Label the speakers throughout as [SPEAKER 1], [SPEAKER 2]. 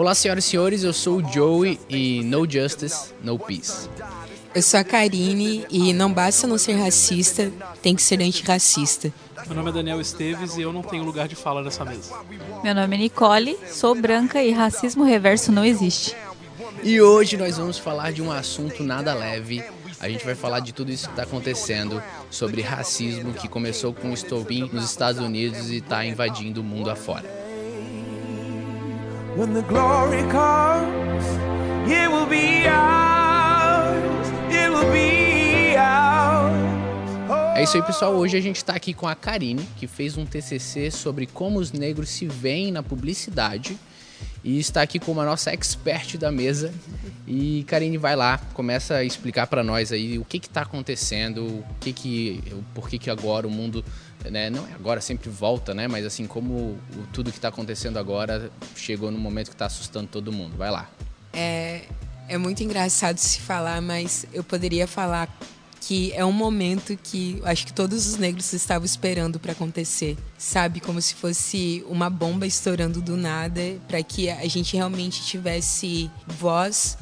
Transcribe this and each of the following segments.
[SPEAKER 1] Olá, senhoras e senhores, eu sou o Joey e No Justice, No Peace.
[SPEAKER 2] Eu sou a Karine e não basta não ser racista, tem que ser antirracista.
[SPEAKER 3] Meu nome é Daniel Esteves e eu não tenho lugar de fala nessa mesa.
[SPEAKER 4] Meu nome é Nicole, sou branca e racismo reverso não existe.
[SPEAKER 1] E hoje nós vamos falar de um assunto nada leve. A gente vai falar de tudo isso que está acontecendo sobre racismo que começou com o estopim nos Estados Unidos e está invadindo o mundo afora. When the glory comes, it will be ours, it will be ours. É isso aí, pessoal. Hoje a gente está aqui com a Karine, que fez um TCC sobre como os negros se veem na publicidade e está aqui como a nossa expert da mesa. E Karine vai lá, começa a explicar para nós aí o que está acontecendo, o que que, por que que agora o mundo, né, não é agora sempre volta, né, mas assim como o, tudo que está acontecendo agora chegou no momento que está assustando todo mundo. Vai lá.
[SPEAKER 2] É, é muito engraçado se falar, mas eu poderia falar que é um momento que acho que todos os negros estavam esperando para acontecer, sabe, como se fosse uma bomba estourando do nada para que a gente realmente tivesse voz,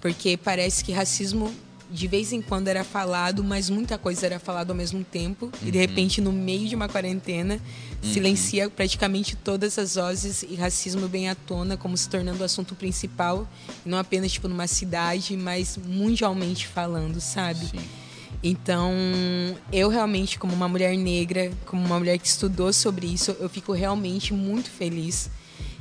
[SPEAKER 2] porque parece que racismo de vez em quando era falado, mas muita coisa era falado ao mesmo tempo. Uhum. E de uhum. repente, no meio de uma quarentena, uhum. silencia praticamente todas as vozes e racismo bem à tona, como se tornando o assunto principal, não apenas tipo numa cidade, mas mundialmente falando, sabe? Sim. Então, eu realmente, como uma mulher negra, como uma mulher que estudou sobre isso, eu fico realmente muito feliz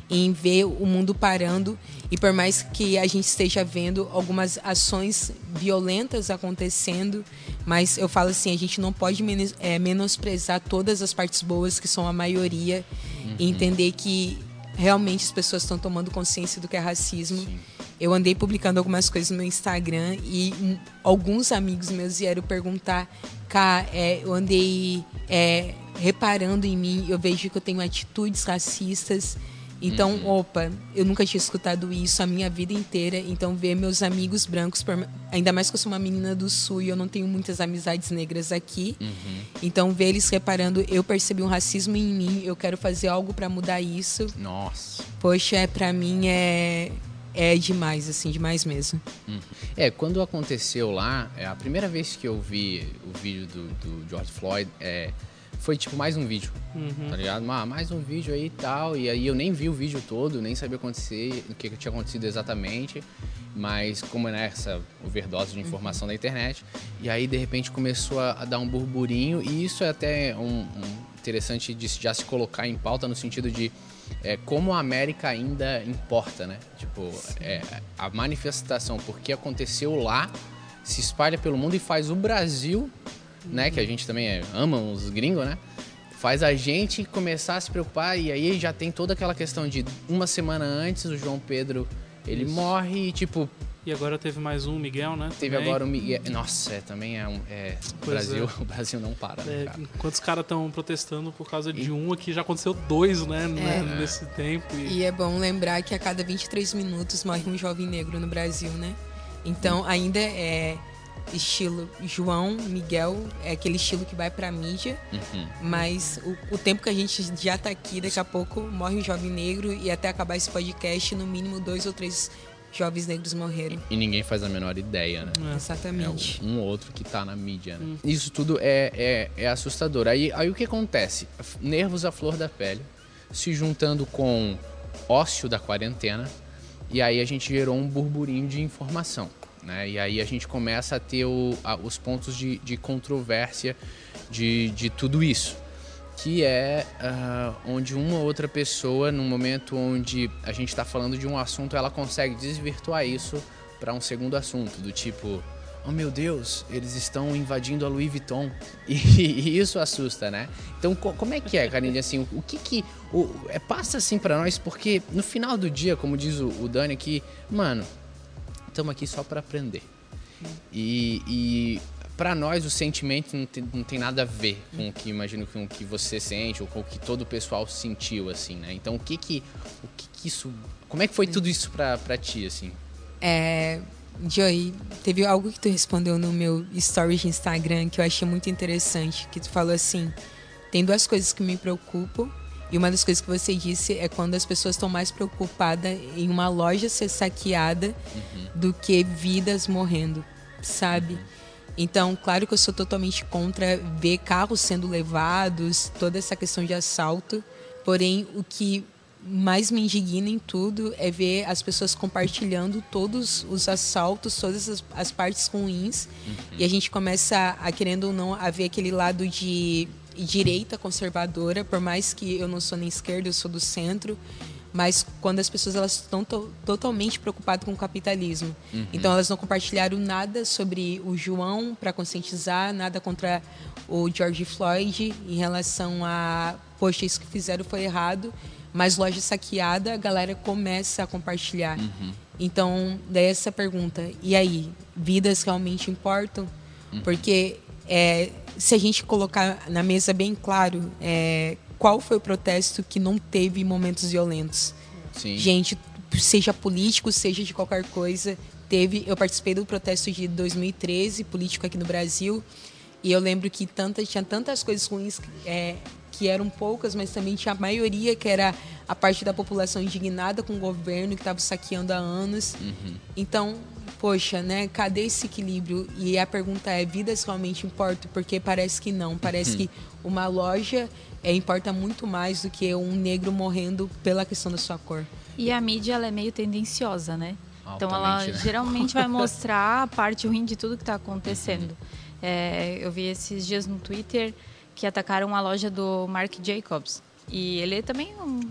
[SPEAKER 2] em ver o mundo parando e por mais que a gente esteja vendo algumas ações violentas acontecendo, mas eu falo assim, a gente não pode menos, é, menosprezar todas as partes boas que são a maioria uhum. e entender que realmente as pessoas estão tomando consciência do que é racismo. Sim eu andei publicando algumas coisas no meu Instagram e alguns amigos meus vieram perguntar, cá, é, eu andei é, reparando em mim, eu vejo que eu tenho atitudes racistas. Então, uhum. opa, eu nunca tinha escutado isso a minha vida inteira. Então, ver meus amigos brancos, ainda mais que eu sou uma menina do sul e eu não tenho muitas amizades negras aqui. Uhum. Então, ver eles reparando, eu percebi um racismo em mim, eu quero fazer algo para mudar isso.
[SPEAKER 1] Nossa.
[SPEAKER 2] Poxa, é, para mim é é demais, assim, demais mesmo.
[SPEAKER 1] Uhum. É, quando aconteceu lá, é a primeira vez que eu vi o vídeo do, do George Floyd, é, foi tipo mais um vídeo, uhum. tá ligado? Ah, mais um vídeo aí e tal. E aí eu nem vi o vídeo todo, nem sabia acontecer, o que, que tinha acontecido exatamente. Mas como é essa overdose de informação uhum. da internet. E aí de repente começou a, a, dar um burburinho. E isso é até um, um interessante de já se colocar em pauta no sentido de é, como a América ainda importa, né? Tipo, é, a manifestação, porque aconteceu lá, se espalha pelo mundo e faz o Brasil, né? Que a gente também é, ama os gringos, né? Faz a gente começar a se preocupar e aí já tem toda aquela questão de uma semana antes o João Pedro ele Isso. morre e tipo
[SPEAKER 3] e agora teve mais um, Miguel, né?
[SPEAKER 1] Teve também. agora o Miguel. Nossa, é, também é um. É, o, Brasil, é. o Brasil não para, né,
[SPEAKER 3] é, cara? Enquanto os caras estão protestando por causa de e... um, aqui já aconteceu dois, né? É. Nesse tempo.
[SPEAKER 2] E... e... é bom lembrar que a cada 23 minutos morre um jovem negro no Brasil, né? Então ainda é estilo João, Miguel, é aquele estilo que vai pra mídia, uhum. mas o, o, tempo que a gente já tá aqui, daqui a pouco morre um jovem negro e até acabar esse podcast, no mínimo dois ou três jovens negros morreram.
[SPEAKER 1] E ninguém faz a menor ideia, né?
[SPEAKER 2] É. Exatamente.
[SPEAKER 1] É um ou outro que tá na mídia, né? Hum. Isso tudo é, é, é assustador. Aí, aí o que acontece? Nervos à flor da pele, se juntando com ócio da quarentena, e aí a gente gerou um burburinho de informação. Né? E aí a gente começa a ter o, a, os pontos de, de controvérsia de, de tudo isso que é uh, onde uma outra pessoa, num momento onde a gente está falando de um assunto, ela consegue desvirtuar isso para um segundo assunto, do tipo, oh meu Deus, eles estão invadindo a Louis Vuitton. E, e isso assusta, né? Então, co como é que é, Karine? Assim, o, o que que. O, é, passa assim para nós, porque no final do dia, como diz o, o Dani aqui, mano, estamos aqui só para aprender. E, e para nós o sentimento não tem, não tem, nada a ver com o que imagino com o que você sente ou com o que todo o pessoal sentiu assim, né? Então o que que o que, que isso, como é que foi tudo isso para ti assim?
[SPEAKER 2] É, Joey, teve algo que tu respondeu no meu story de Instagram que eu achei muito interessante, que tu falou assim: tem duas coisas que me preocupam E uma das coisas que você disse é quando as pessoas estão mais preocupadas em uma loja ser saqueada uhum. do que vidas morrendo, sabe? Uhum. Então, claro que eu sou totalmente contra ver carros sendo levados, toda essa questão de assalto. Porém, o que mais me indigna em tudo é ver as pessoas compartilhando todos os assaltos, todas as, as partes ruins. Uhum. E a gente começa a, querendo ou não, a ver aquele lado de direita conservadora, por mais que eu não sou nem esquerda, eu sou do centro. Mas quando as pessoas elas estão to totalmente preocupadas com o capitalismo. Uhum. Então elas não compartilharam nada sobre o João para conscientizar, nada contra o George Floyd em relação a, poxa, isso que fizeram foi errado mas loja saqueada, a galera começa a compartilhar. Uhum. Então, daí essa pergunta, e aí, vidas realmente importam? Uhum. Porque é, se a gente colocar na mesa bem claro, é, qual foi o protesto que não teve momentos violentos? Sim. Gente, seja político, seja de qualquer coisa, teve. Eu participei do protesto de 2013, político aqui no Brasil, e eu lembro que tanta, tinha tantas coisas ruins é, que eram poucas, mas também tinha a maioria que era a parte da população indignada com o governo que estava saqueando há anos. Uhum. Então, poxa, né? Cadê esse equilíbrio? E a pergunta é: vidas realmente importam? Porque parece que não. Parece uhum. que uma loja é, importa muito mais do que um negro morrendo pela questão da sua cor.
[SPEAKER 4] E a mídia ela é meio tendenciosa, né? Altamente, então ela né? geralmente vai mostrar a parte ruim de tudo que está acontecendo. Uhum. É, eu vi esses dias no Twitter que atacaram a loja do Marc Jacobs. E ele é também um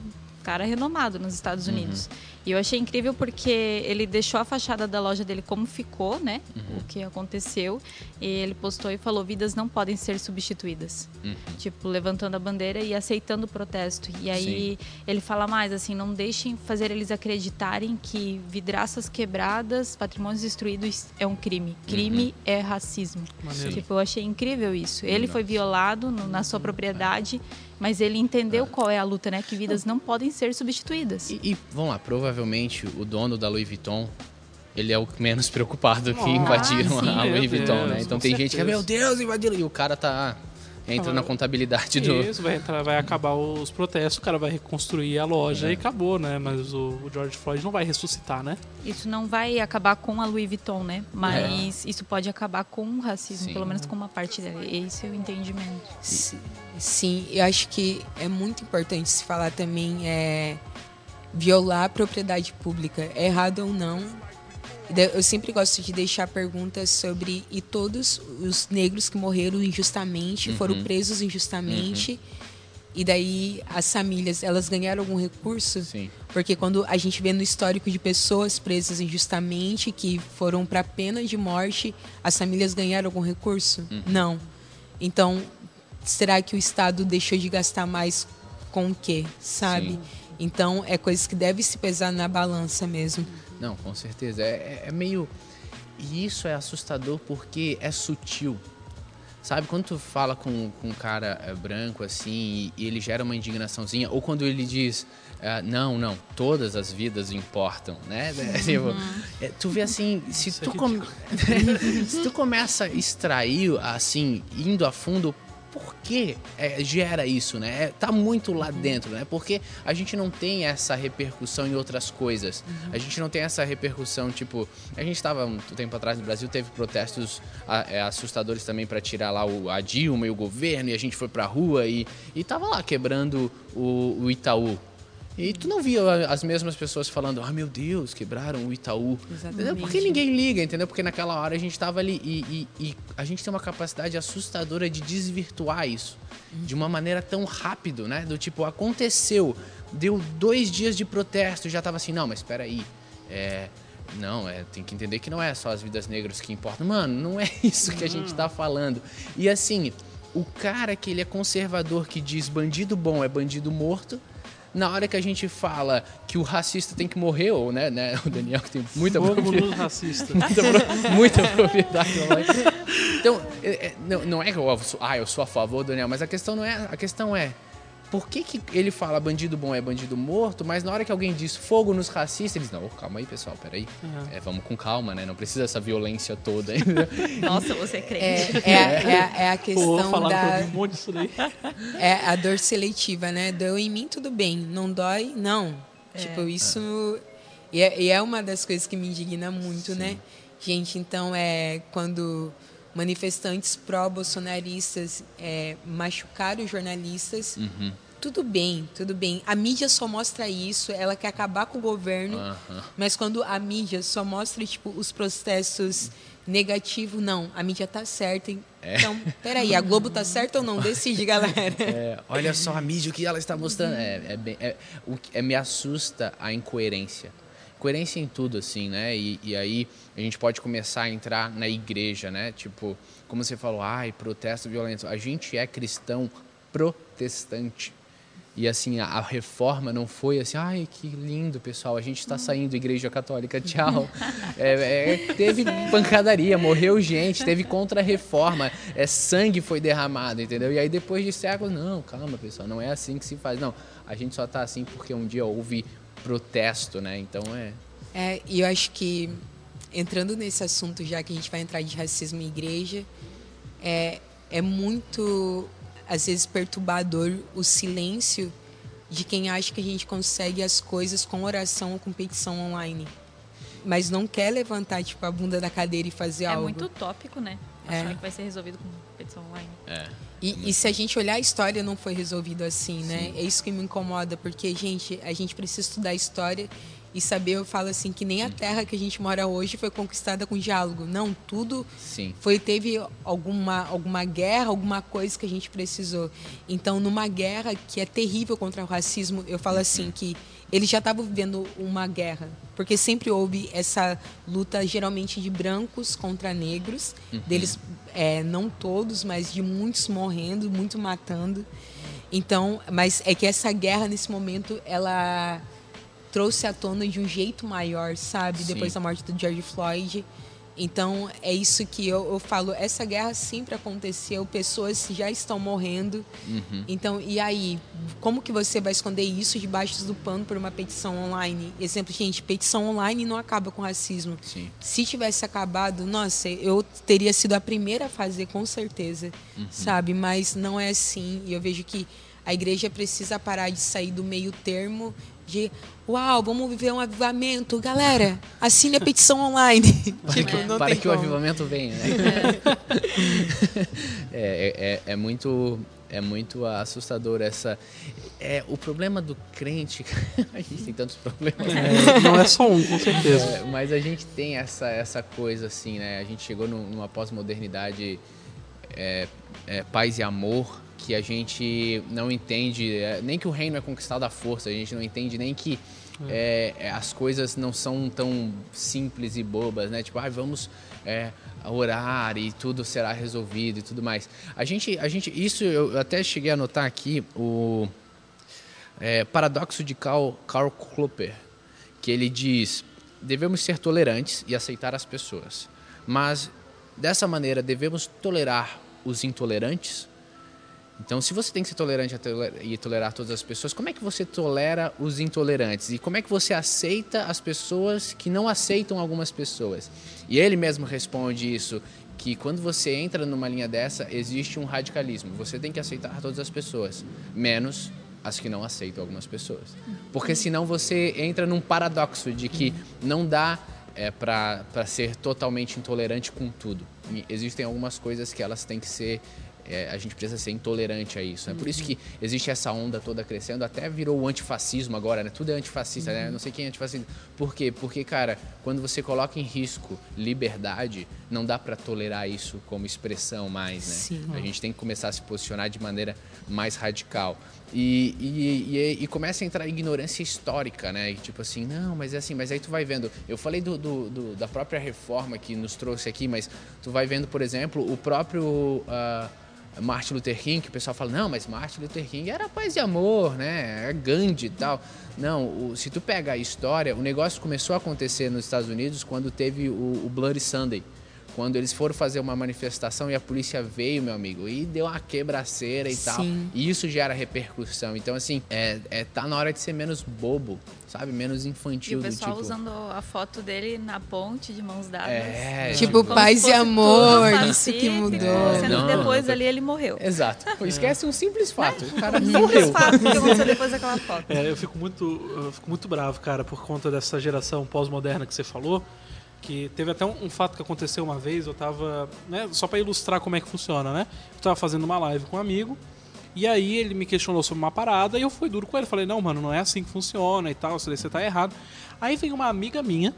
[SPEAKER 4] cara renomado nos Estados Unidos. Uhum. E eu achei incrível porque ele deixou a fachada da loja dele como ficou, né? Uhum. O que aconteceu. E ele postou e falou: vidas não podem ser substituídas. Uhum. Tipo, levantando a bandeira e aceitando o protesto. E aí Sim. ele fala mais assim: não deixem fazer eles acreditarem que vidraças quebradas, patrimônios destruídos é um crime. Crime uhum. é racismo. Maneiro. Tipo, eu achei incrível isso. Ele foi violado no, na sua propriedade. Mas ele entendeu qual é a luta, né? Que vidas não podem ser substituídas.
[SPEAKER 1] E, e vamos lá, provavelmente o dono da Louis Vuitton ele é o menos preocupado que invadiram ah, a Louis Vuitton, Deus, né? Então tem certeza. gente que, meu Deus, invadiram. E o cara tá entra na contabilidade do.
[SPEAKER 3] Isso, vai, entrar, vai acabar os protestos, o cara vai reconstruir a loja é. e acabou, né? Mas o, o, George Floyd não vai ressuscitar, né?
[SPEAKER 4] Isso não vai acabar com a Louis Vuitton, né? Mas é. isso pode acabar com o racismo, Sim. pelo menos com uma parte dela. Esse é o entendimento.
[SPEAKER 2] Sim, Sim, eu acho que é muito importante se falar também é violar a propriedade pública, é errado ou não, eu sempre gosto de deixar perguntas sobre e todos os negros que morreram injustamente, uhum. foram presos injustamente. Uhum. E daí as famílias, elas ganharam algum recurso?
[SPEAKER 1] Sim.
[SPEAKER 2] Porque quando a gente vê no histórico de pessoas presas injustamente, que foram para pena de morte, as famílias ganharam algum recurso? Uhum. Não. Então, será que o Estado deixou de gastar mais com o quê? Sabe? Sim. Então, é coisa que deve se pesar na balança mesmo.
[SPEAKER 1] Não, com certeza. É, é, é meio. E isso é assustador porque é sutil. Sabe, quando tu fala com, com um cara é, branco assim e, e, ele gera uma indignaçãozinha, ou quando ele diz, é, não, não, todas as vidas importam, né? É, tipo, uhum. é, tu vê assim, se tu, com... se tu começa a extrair, assim, indo a fundo, por que é, gera isso, né? É, tá muito lá dentro, né? Porque a gente não tem essa repercussão em outras coisas. Uhum. A gente não tem essa repercussão, tipo, a gente estava um tempo atrás no Brasil, teve protestos é, assustadores também para tirar lá o, a Dilma e o governo, e a gente foi pra rua e, e tava lá quebrando o, o Itaú, e tu não via as mesmas pessoas falando, ah, meu Deus, quebraram o Itaú. Exatamente. Porque ninguém liga, entendeu? Porque naquela hora a gente estava ali e, e, e, a gente tem uma capacidade assustadora de desvirtuar isso uhum. de uma maneira tão rápido, né? Do tipo, aconteceu, deu dois dias de protesto, já tava assim, não, mas espera aí, é, não, é, tem que entender que não é só as vidas negras que importam. Mano, não é isso que a gente tá falando. E assim, o cara que ele é conservador, que diz bandido bom é bandido morto, na hora que a gente fala que o racista tem que morrer, ou né, né o Daniel que tem muita
[SPEAKER 3] propriedade. racista.
[SPEAKER 1] muita, muita propriedade. Então, é, é, não, não é que eu, ah, eu sou a favor, Daniel, mas a questão não é. A questão é. Por que, que ele fala bandido bom é bandido morto, mas na hora que alguém diz fogo nos racistas, eles não, oh, calma aí, pessoal, peraí. Uhum. É, vamos com calma, né? Não precisa dessa violência toda.
[SPEAKER 4] Nossa, você é crente.
[SPEAKER 2] É, é, é, é a questão
[SPEAKER 3] Pô,
[SPEAKER 2] da...
[SPEAKER 3] Um monte disso daí.
[SPEAKER 2] É a dor seletiva, né? Doeu em mim, tudo bem. Não dói, não. É. Tipo, isso... E é, e é, uma das coisas que me indigna muito, Sim. né? Gente, então, é quando manifestantes pró-bolsonaristas é, machucaram os jornalistas. Uhum. Tudo bem, tudo bem. A mídia só mostra isso, ela quer acabar com o governo, uhum. mas quando a mídia só mostra tipo, os processos negativos, não, a mídia tá certa. É. Então, peraí, a Globo tá certa ou não? Decide, galera.
[SPEAKER 1] É, olha só a mídia, o que ela está mostrando. É, é, bem, é, o, é, me assusta a incoerência coerência em tudo, assim, né? E, e, aí a gente pode começar a entrar na igreja, né? Tipo, como você falou, ai, protesto violento. A gente é cristão protestante. E assim, a, a reforma não foi assim, ai, que lindo, pessoal, a gente está saindo, igreja católica, tchau. É, é, teve pancadaria, morreu gente, teve contra-reforma, é, sangue foi derramado, entendeu? E aí depois de séculos, não, calma, pessoal, não é assim que se faz. Não, a gente só está assim porque um dia houve protesto, né? Então é.
[SPEAKER 2] É, e eu acho que entrando nesse assunto, já que a gente vai entrar de racismo em igreja, é, é muito, às vezes, perturbador o silêncio de quem acha que a gente consegue as coisas com oração ou com petição online. Mas não quer levantar tipo, a bunda da cadeira e fazer
[SPEAKER 4] é
[SPEAKER 2] algo.
[SPEAKER 4] É muito utópico, né? Achar é. que vai ser resolvido com petição online.
[SPEAKER 1] É.
[SPEAKER 2] E, e, se a gente olhar a história, não foi resolvido assim, né? Sim. É isso que me incomoda, porque, gente, a gente precisa estudar a história e saber, eu falo assim, que nem a terra que a gente mora hoje foi conquistada com diálogo. Não, tudo
[SPEAKER 1] Sim.
[SPEAKER 2] foi teve alguma, alguma guerra, alguma coisa que a gente precisou. Então, numa guerra que é terrível contra o racismo, eu falo assim que eles já estavam vivendo uma guerra, porque sempre houve essa luta geralmente de brancos contra negros, uhum. deles é, não todos, mas de muitos morrendo, muito matando. Então, mas é que essa guerra nesse momento ela trouxe à tona de um jeito maior, sabe? Sim. Depois da morte do George Floyd. Então, é isso que eu, eu, falo. Essa guerra sempre aconteceu, pessoas já estão morrendo. Uhum. Então, e aí? Como que você vai esconder isso debaixo do pano por uma petição online? Exemplo, gente, petição online não acaba com racismo.
[SPEAKER 1] Sim.
[SPEAKER 2] Se tivesse acabado, nossa, eu teria sido a primeira a fazer, com certeza, uhum. sabe? Mas não é assim. E eu vejo que a igreja precisa parar de sair do meio termo de uau, vamos viver um avivamento. Galera, assine a petição online.
[SPEAKER 1] tipo, não Para que como. o avivamento venha, né? É. é, é, é, muito é muito assustador essa é o problema do crente a gente tem tantos problemas
[SPEAKER 3] é, não é só um com certeza
[SPEAKER 1] é, mas a gente tem essa essa coisa assim né a gente chegou numa pós-modernidade é, é, paz e amor que a gente não entende, é, nem que o reino é conquistado à força, a gente não entende nem que é, é as coisas não são tão simples e bobas, né? Tipo, ah, vamos é, orar e tudo será resolvido e tudo mais. A gente, a gente, isso eu até cheguei a notar aqui o é, paradoxo de Karl, Karl Klopper, que ele diz: devemos ser tolerantes e aceitar as pessoas, mas dessa maneira devemos tolerar os intolerantes então, se você tem que ser tolerante e tolerar todas as pessoas, como é que você tolera os intolerantes? E como é que você aceita as pessoas que não aceitam algumas pessoas? E ele mesmo responde isso, que quando você entra numa linha dessa, existe um radicalismo. Você tem que aceitar todas as pessoas, menos as que não aceitam algumas pessoas. Porque senão você entra num paradoxo de que não dá é, para ser totalmente intolerante com tudo. E existem algumas coisas que elas têm que ser é, a gente precisa ser intolerante a isso. É né? por isso que existe essa onda toda crescendo, até virou o antifascismo agora, né? Tudo é antifascista, uhum. né? Não sei quem é antifascista. Por quê? Porque, cara, quando você coloca em risco liberdade, não dá para tolerar isso como expressão mais, né? Sim. A gente tem que começar a se posicionar de maneira mais radical. E, e, e, e, começa a entrar a ignorância histórica, né? E tipo assim, não, mas é assim, mas aí tu vai vendo. Eu falei do, do, do da própria reforma que nos trouxe aqui, mas tu vai vendo, por exemplo, o próprio. Uh, Martin Luther King, que o pessoal fala, não, mas Martin Luther King era paz e amor, né? É Gandhi e tal. Não, o, se tu pega a história, o negócio começou a acontecer nos Estados Unidos quando teve o, o Bloody Sunday. Quando eles foram fazer uma manifestação e a polícia veio, meu amigo, e deu uma quebraceira e Sim. tal. E isso gera repercussão. Então, assim, é, é, tá na hora de ser menos bobo, sabe? Menos infantil. E
[SPEAKER 4] o pessoal
[SPEAKER 1] tipo...
[SPEAKER 4] usando a foto dele na ponte de mãos dadas.
[SPEAKER 1] É,
[SPEAKER 2] tipo, tipo paz e amor, isso que mudou.
[SPEAKER 4] Sendo não, depois não, ali ele morreu.
[SPEAKER 1] Exato. Esquece um simples fato. O cara morreu.
[SPEAKER 4] Um fato que aconteceu depois daquela foto.
[SPEAKER 3] É, eu fico muito, eu fico muito bravo, cara, por conta dessa geração pós-moderna que você falou que teve até um, um, fato que aconteceu uma vez, eu tava, né, só para ilustrar como é que funciona, né? Eu tava fazendo uma live com um amigo, e aí ele me questionou sobre uma parada e eu fui duro com ele, falei: "Não, mano, não é assim que funciona e tal, você tá errado". Aí vem uma amiga minha,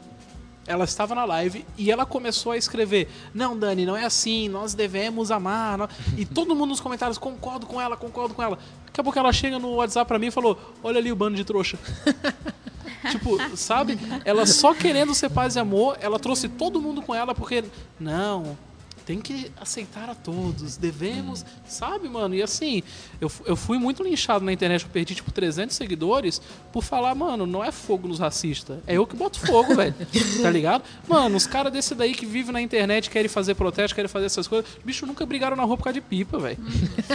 [SPEAKER 3] ela estava na live e ela começou a escrever: Não, Dani, não é assim, nós devemos amar. E todo mundo nos comentários: Concordo com ela, concordo com ela. Daqui a pouco ela chega no WhatsApp pra mim e falou: Olha ali o bando de trouxa. tipo, sabe? Ela só querendo ser paz e amor, ela trouxe todo mundo com ela porque. Não, tem que aceitar a todos, devemos, sabe, mano? E assim, eu, eu fui muito linchado na internet, eu perdi tipo 300 seguidores por falar, mano, não é fogo nos racistas, é eu que boto fogo, velho, tá ligado? Mano, os caras desse daí que vivem na internet, querem fazer protesto, querem fazer essas coisas, bicho, nunca brigaram na rua por causa de pipa, velho,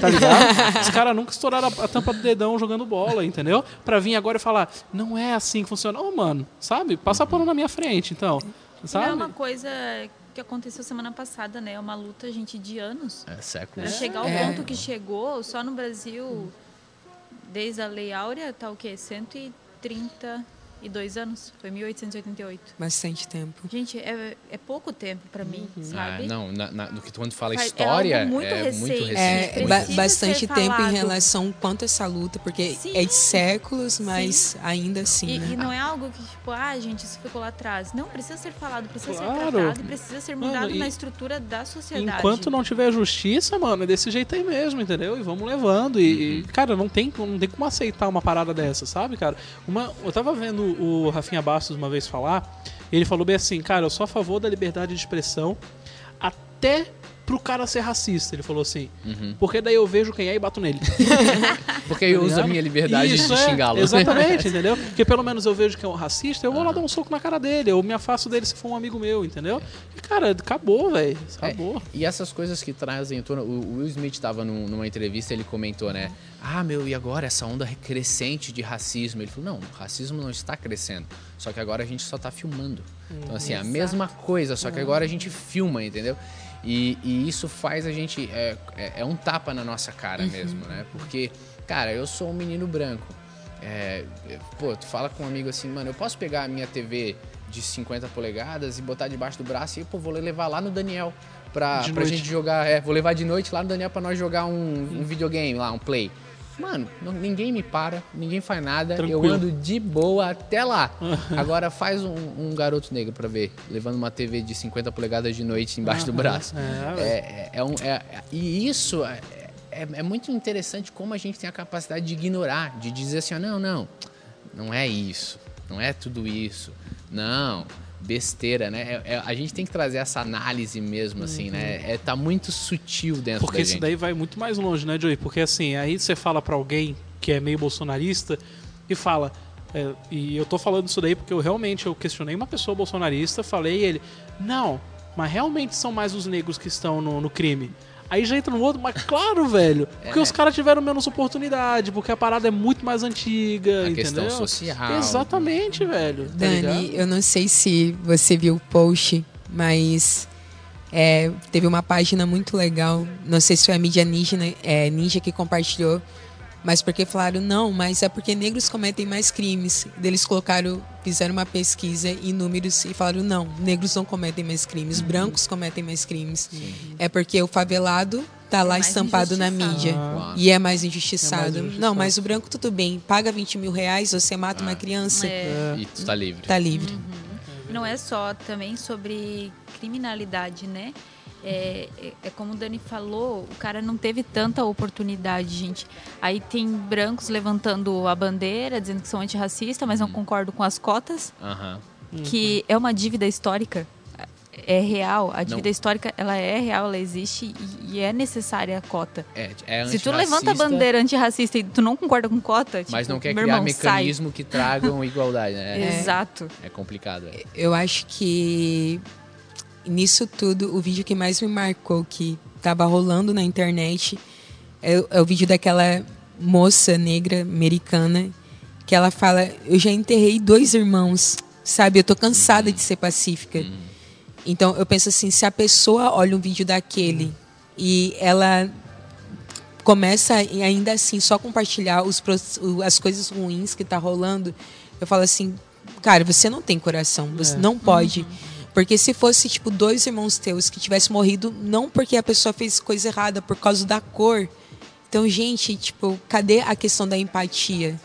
[SPEAKER 3] tá ligado? Os caras nunca estouraram a, a, tampa do dedão jogando bola, entendeu? Pra vir agora e falar, não é assim que funciona. Ô, oh, mano, sabe? Passa pano na minha frente, então. Sabe?
[SPEAKER 4] Não é uma coisa que aconteceu semana passada, né? É uma luta, gente, de anos.
[SPEAKER 1] É, séculos.
[SPEAKER 4] Para chegar ao é. ponto que chegou, só no Brasil, desde a Lei Áurea, tá o quê? 130 e dois anos. Foi 1888.
[SPEAKER 2] Bastante tempo.
[SPEAKER 4] Gente, é, é pouco tempo para mim, uhum. sabe?
[SPEAKER 1] Ah, não, na, na, do que quando fala Faz, história, é, muito, é recente. muito recente.
[SPEAKER 2] É, ba bastante tempo falado. em relação quanto essa luta, porque Sim. é de séculos, mas Sim. ainda assim.
[SPEAKER 4] E,
[SPEAKER 2] né?
[SPEAKER 4] e, não é algo que, tipo, ah, gente, isso ficou lá atrás. Não, precisa ser falado, precisa claro. ser tratado, precisa ser mudado mano, na estrutura da sociedade.
[SPEAKER 3] Enquanto não tiver justiça, mano, é desse jeito aí mesmo, entendeu? E vamos levando. E, uhum. cara, não tem, não tem como aceitar uma parada dessa, sabe, cara? Uma, eu tava vendo o Rafinha Bastos uma vez falar, ele falou bem assim, cara, eu sou a favor da liberdade de expressão até pro cara ser racista. Ele falou assim, uhum. porque daí eu vejo quem é e bato nele.
[SPEAKER 1] porque eu uso a minha liberdade Isso, de é, xingá-lo.
[SPEAKER 3] Exatamente, entendeu? Porque pelo menos eu vejo que é um racista, eu vou lá dar um soco na cara dele, eu me afasto dele se for um amigo meu, entendeu? E, cara, acabou, velho. Acabou. É,
[SPEAKER 1] e essas coisas que trazem. O Will Smith estava num, numa entrevista, ele comentou, né? Ah, meu, e agora essa onda crescente de racismo? Ele falou, não, o racismo não está crescendo. Só que agora a gente só está filmando. Então, assim, a mesma coisa, só que agora a gente filma, entendeu? E, e isso faz a gente. É, é, é, um tapa na nossa cara uhum. mesmo, né? Porque, cara, eu sou um menino branco. É, pô, tu fala com um amigo assim, mano, eu posso pegar a minha TV de 50 polegadas e botar debaixo do braço e, pô, vou levar lá no Daniel pra, pra gente jogar. É, vou levar de noite lá no Daniel pra nós jogar um, um videogame lá, um play. Mano, não, ninguém me para, ninguém faz nada, Tranquilo. eu ando de boa até lá. Agora faz um, um, garoto negro pra ver, levando uma TV de 50 polegadas de noite embaixo do braço. É, é, é, um, é, e isso é, é, é, muito interessante como a gente tem a capacidade de ignorar, de dizer assim, não, não, não é isso, não é tudo isso, não besteira, né? É, é, a gente tem que trazer essa análise mesmo, assim, uhum. né? É, tá muito sutil dentro
[SPEAKER 3] Porque
[SPEAKER 1] isso
[SPEAKER 3] daí vai muito mais longe, né, Joey? Porque assim, aí você fala para alguém que é meio bolsonarista e fala. É, e eu tô falando isso daí porque eu realmente eu questionei uma pessoa bolsonarista, falei ele, não, mas realmente são mais os negros que estão no, no crime. Aí já entra no outro, mas claro, velho. Porque é. os caras tiveram menos oportunidade, porque a parada é muito mais antiga, a entendeu? questão
[SPEAKER 1] social.
[SPEAKER 3] Exatamente, velho. Tá
[SPEAKER 2] Dani,
[SPEAKER 3] ligado?
[SPEAKER 2] eu não sei se você viu o post, mas é, teve uma página muito legal. Não sei se foi a mídia ninja, né, é, ninja que compartilhou mas porque falaram, não, mas é porque negros cometem mais crimes. Eles colocaram, fizeram uma pesquisa em números e falaram, não, negros não cometem mais crimes, uhum. brancos cometem mais crimes. Uhum. É porque o favelado tá lá é estampado na mídia ah. e é mais, é mais, injustiçado. Não, mas o branco tudo bem, paga 20 mil reais, você mata ah. uma criança.
[SPEAKER 1] É. E tu tá livre.
[SPEAKER 2] Tá livre. Uhum.
[SPEAKER 4] Não é só também sobre criminalidade, né? É, é, é, como o Dani falou, o cara não teve tanta oportunidade, gente. Aí tem brancos levantando a bandeira, dizendo que são antirracistas, mas não hum. concordam com as cotas,
[SPEAKER 1] uhum.
[SPEAKER 4] que é uma dívida histórica. É real, a dívida não. histórica ela é real, ela existe e, e é necessária a cota.
[SPEAKER 1] É, é
[SPEAKER 4] Se tu levanta a bandeira antirracista e tu não concorda com cota,
[SPEAKER 1] mas
[SPEAKER 4] tipo,
[SPEAKER 1] não quer criar irmão, mecanismo sai. que tragam igualdade, né?
[SPEAKER 4] Exato.
[SPEAKER 1] É complicado.
[SPEAKER 2] É. Eu acho que nisso tudo, o vídeo que mais me marcou, que tava rolando na internet, é, é o vídeo daquela moça negra americana que ela fala: Eu já enterrei dois irmãos, sabe? Eu tô cansada de ser pacífica. Então eu penso assim: se a pessoa olha um vídeo daquele e ela começa ainda assim só compartilhar os, as coisas ruins que tá rolando, eu falo assim: cara, você não tem coração, você é. não pode. Uhum. Porque se fosse, tipo, dois irmãos teus que tivessem morrido, não porque a pessoa fez coisa errada, por causa da cor, então, gente, tipo, cadê a questão da empatia?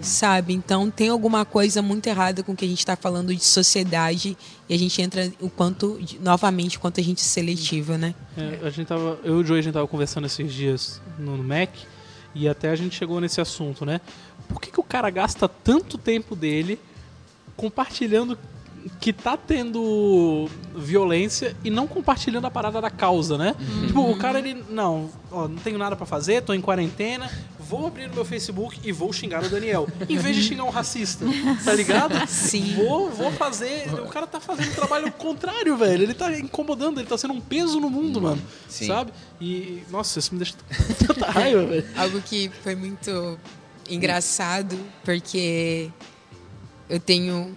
[SPEAKER 2] Sabe? Então, tem alguma coisa muito errada com o que a gente está falando de sociedade e a gente entra o quanto, novamente, o quanto a gente é seletiva, né?
[SPEAKER 3] É, a gente tava, eu e o Joey, a gente tava conversando esses dias no, no Mac e até a gente chegou nesse assunto, né? Por que, que o cara gasta tanto tempo dele compartilhando que tá tendo violência e não compartilhando a parada da causa, né? Uhum. Tipo, o cara, ele, não, ó, não tenho nada para fazer, tô em quarentena, vou abrir o meu Facebook e vou xingar o Daniel. Em vez de xingar um racista, tá ligado?
[SPEAKER 2] Sim.
[SPEAKER 3] Vou, vou fazer. O cara tá fazendo o trabalho contrário, velho. Ele tá incomodando, ele tá sendo um peso no mundo, mano. Sim. Sabe? E, nossa, isso me deixa tanta raiva, velho.
[SPEAKER 2] Algo que foi muito engraçado, porque eu tenho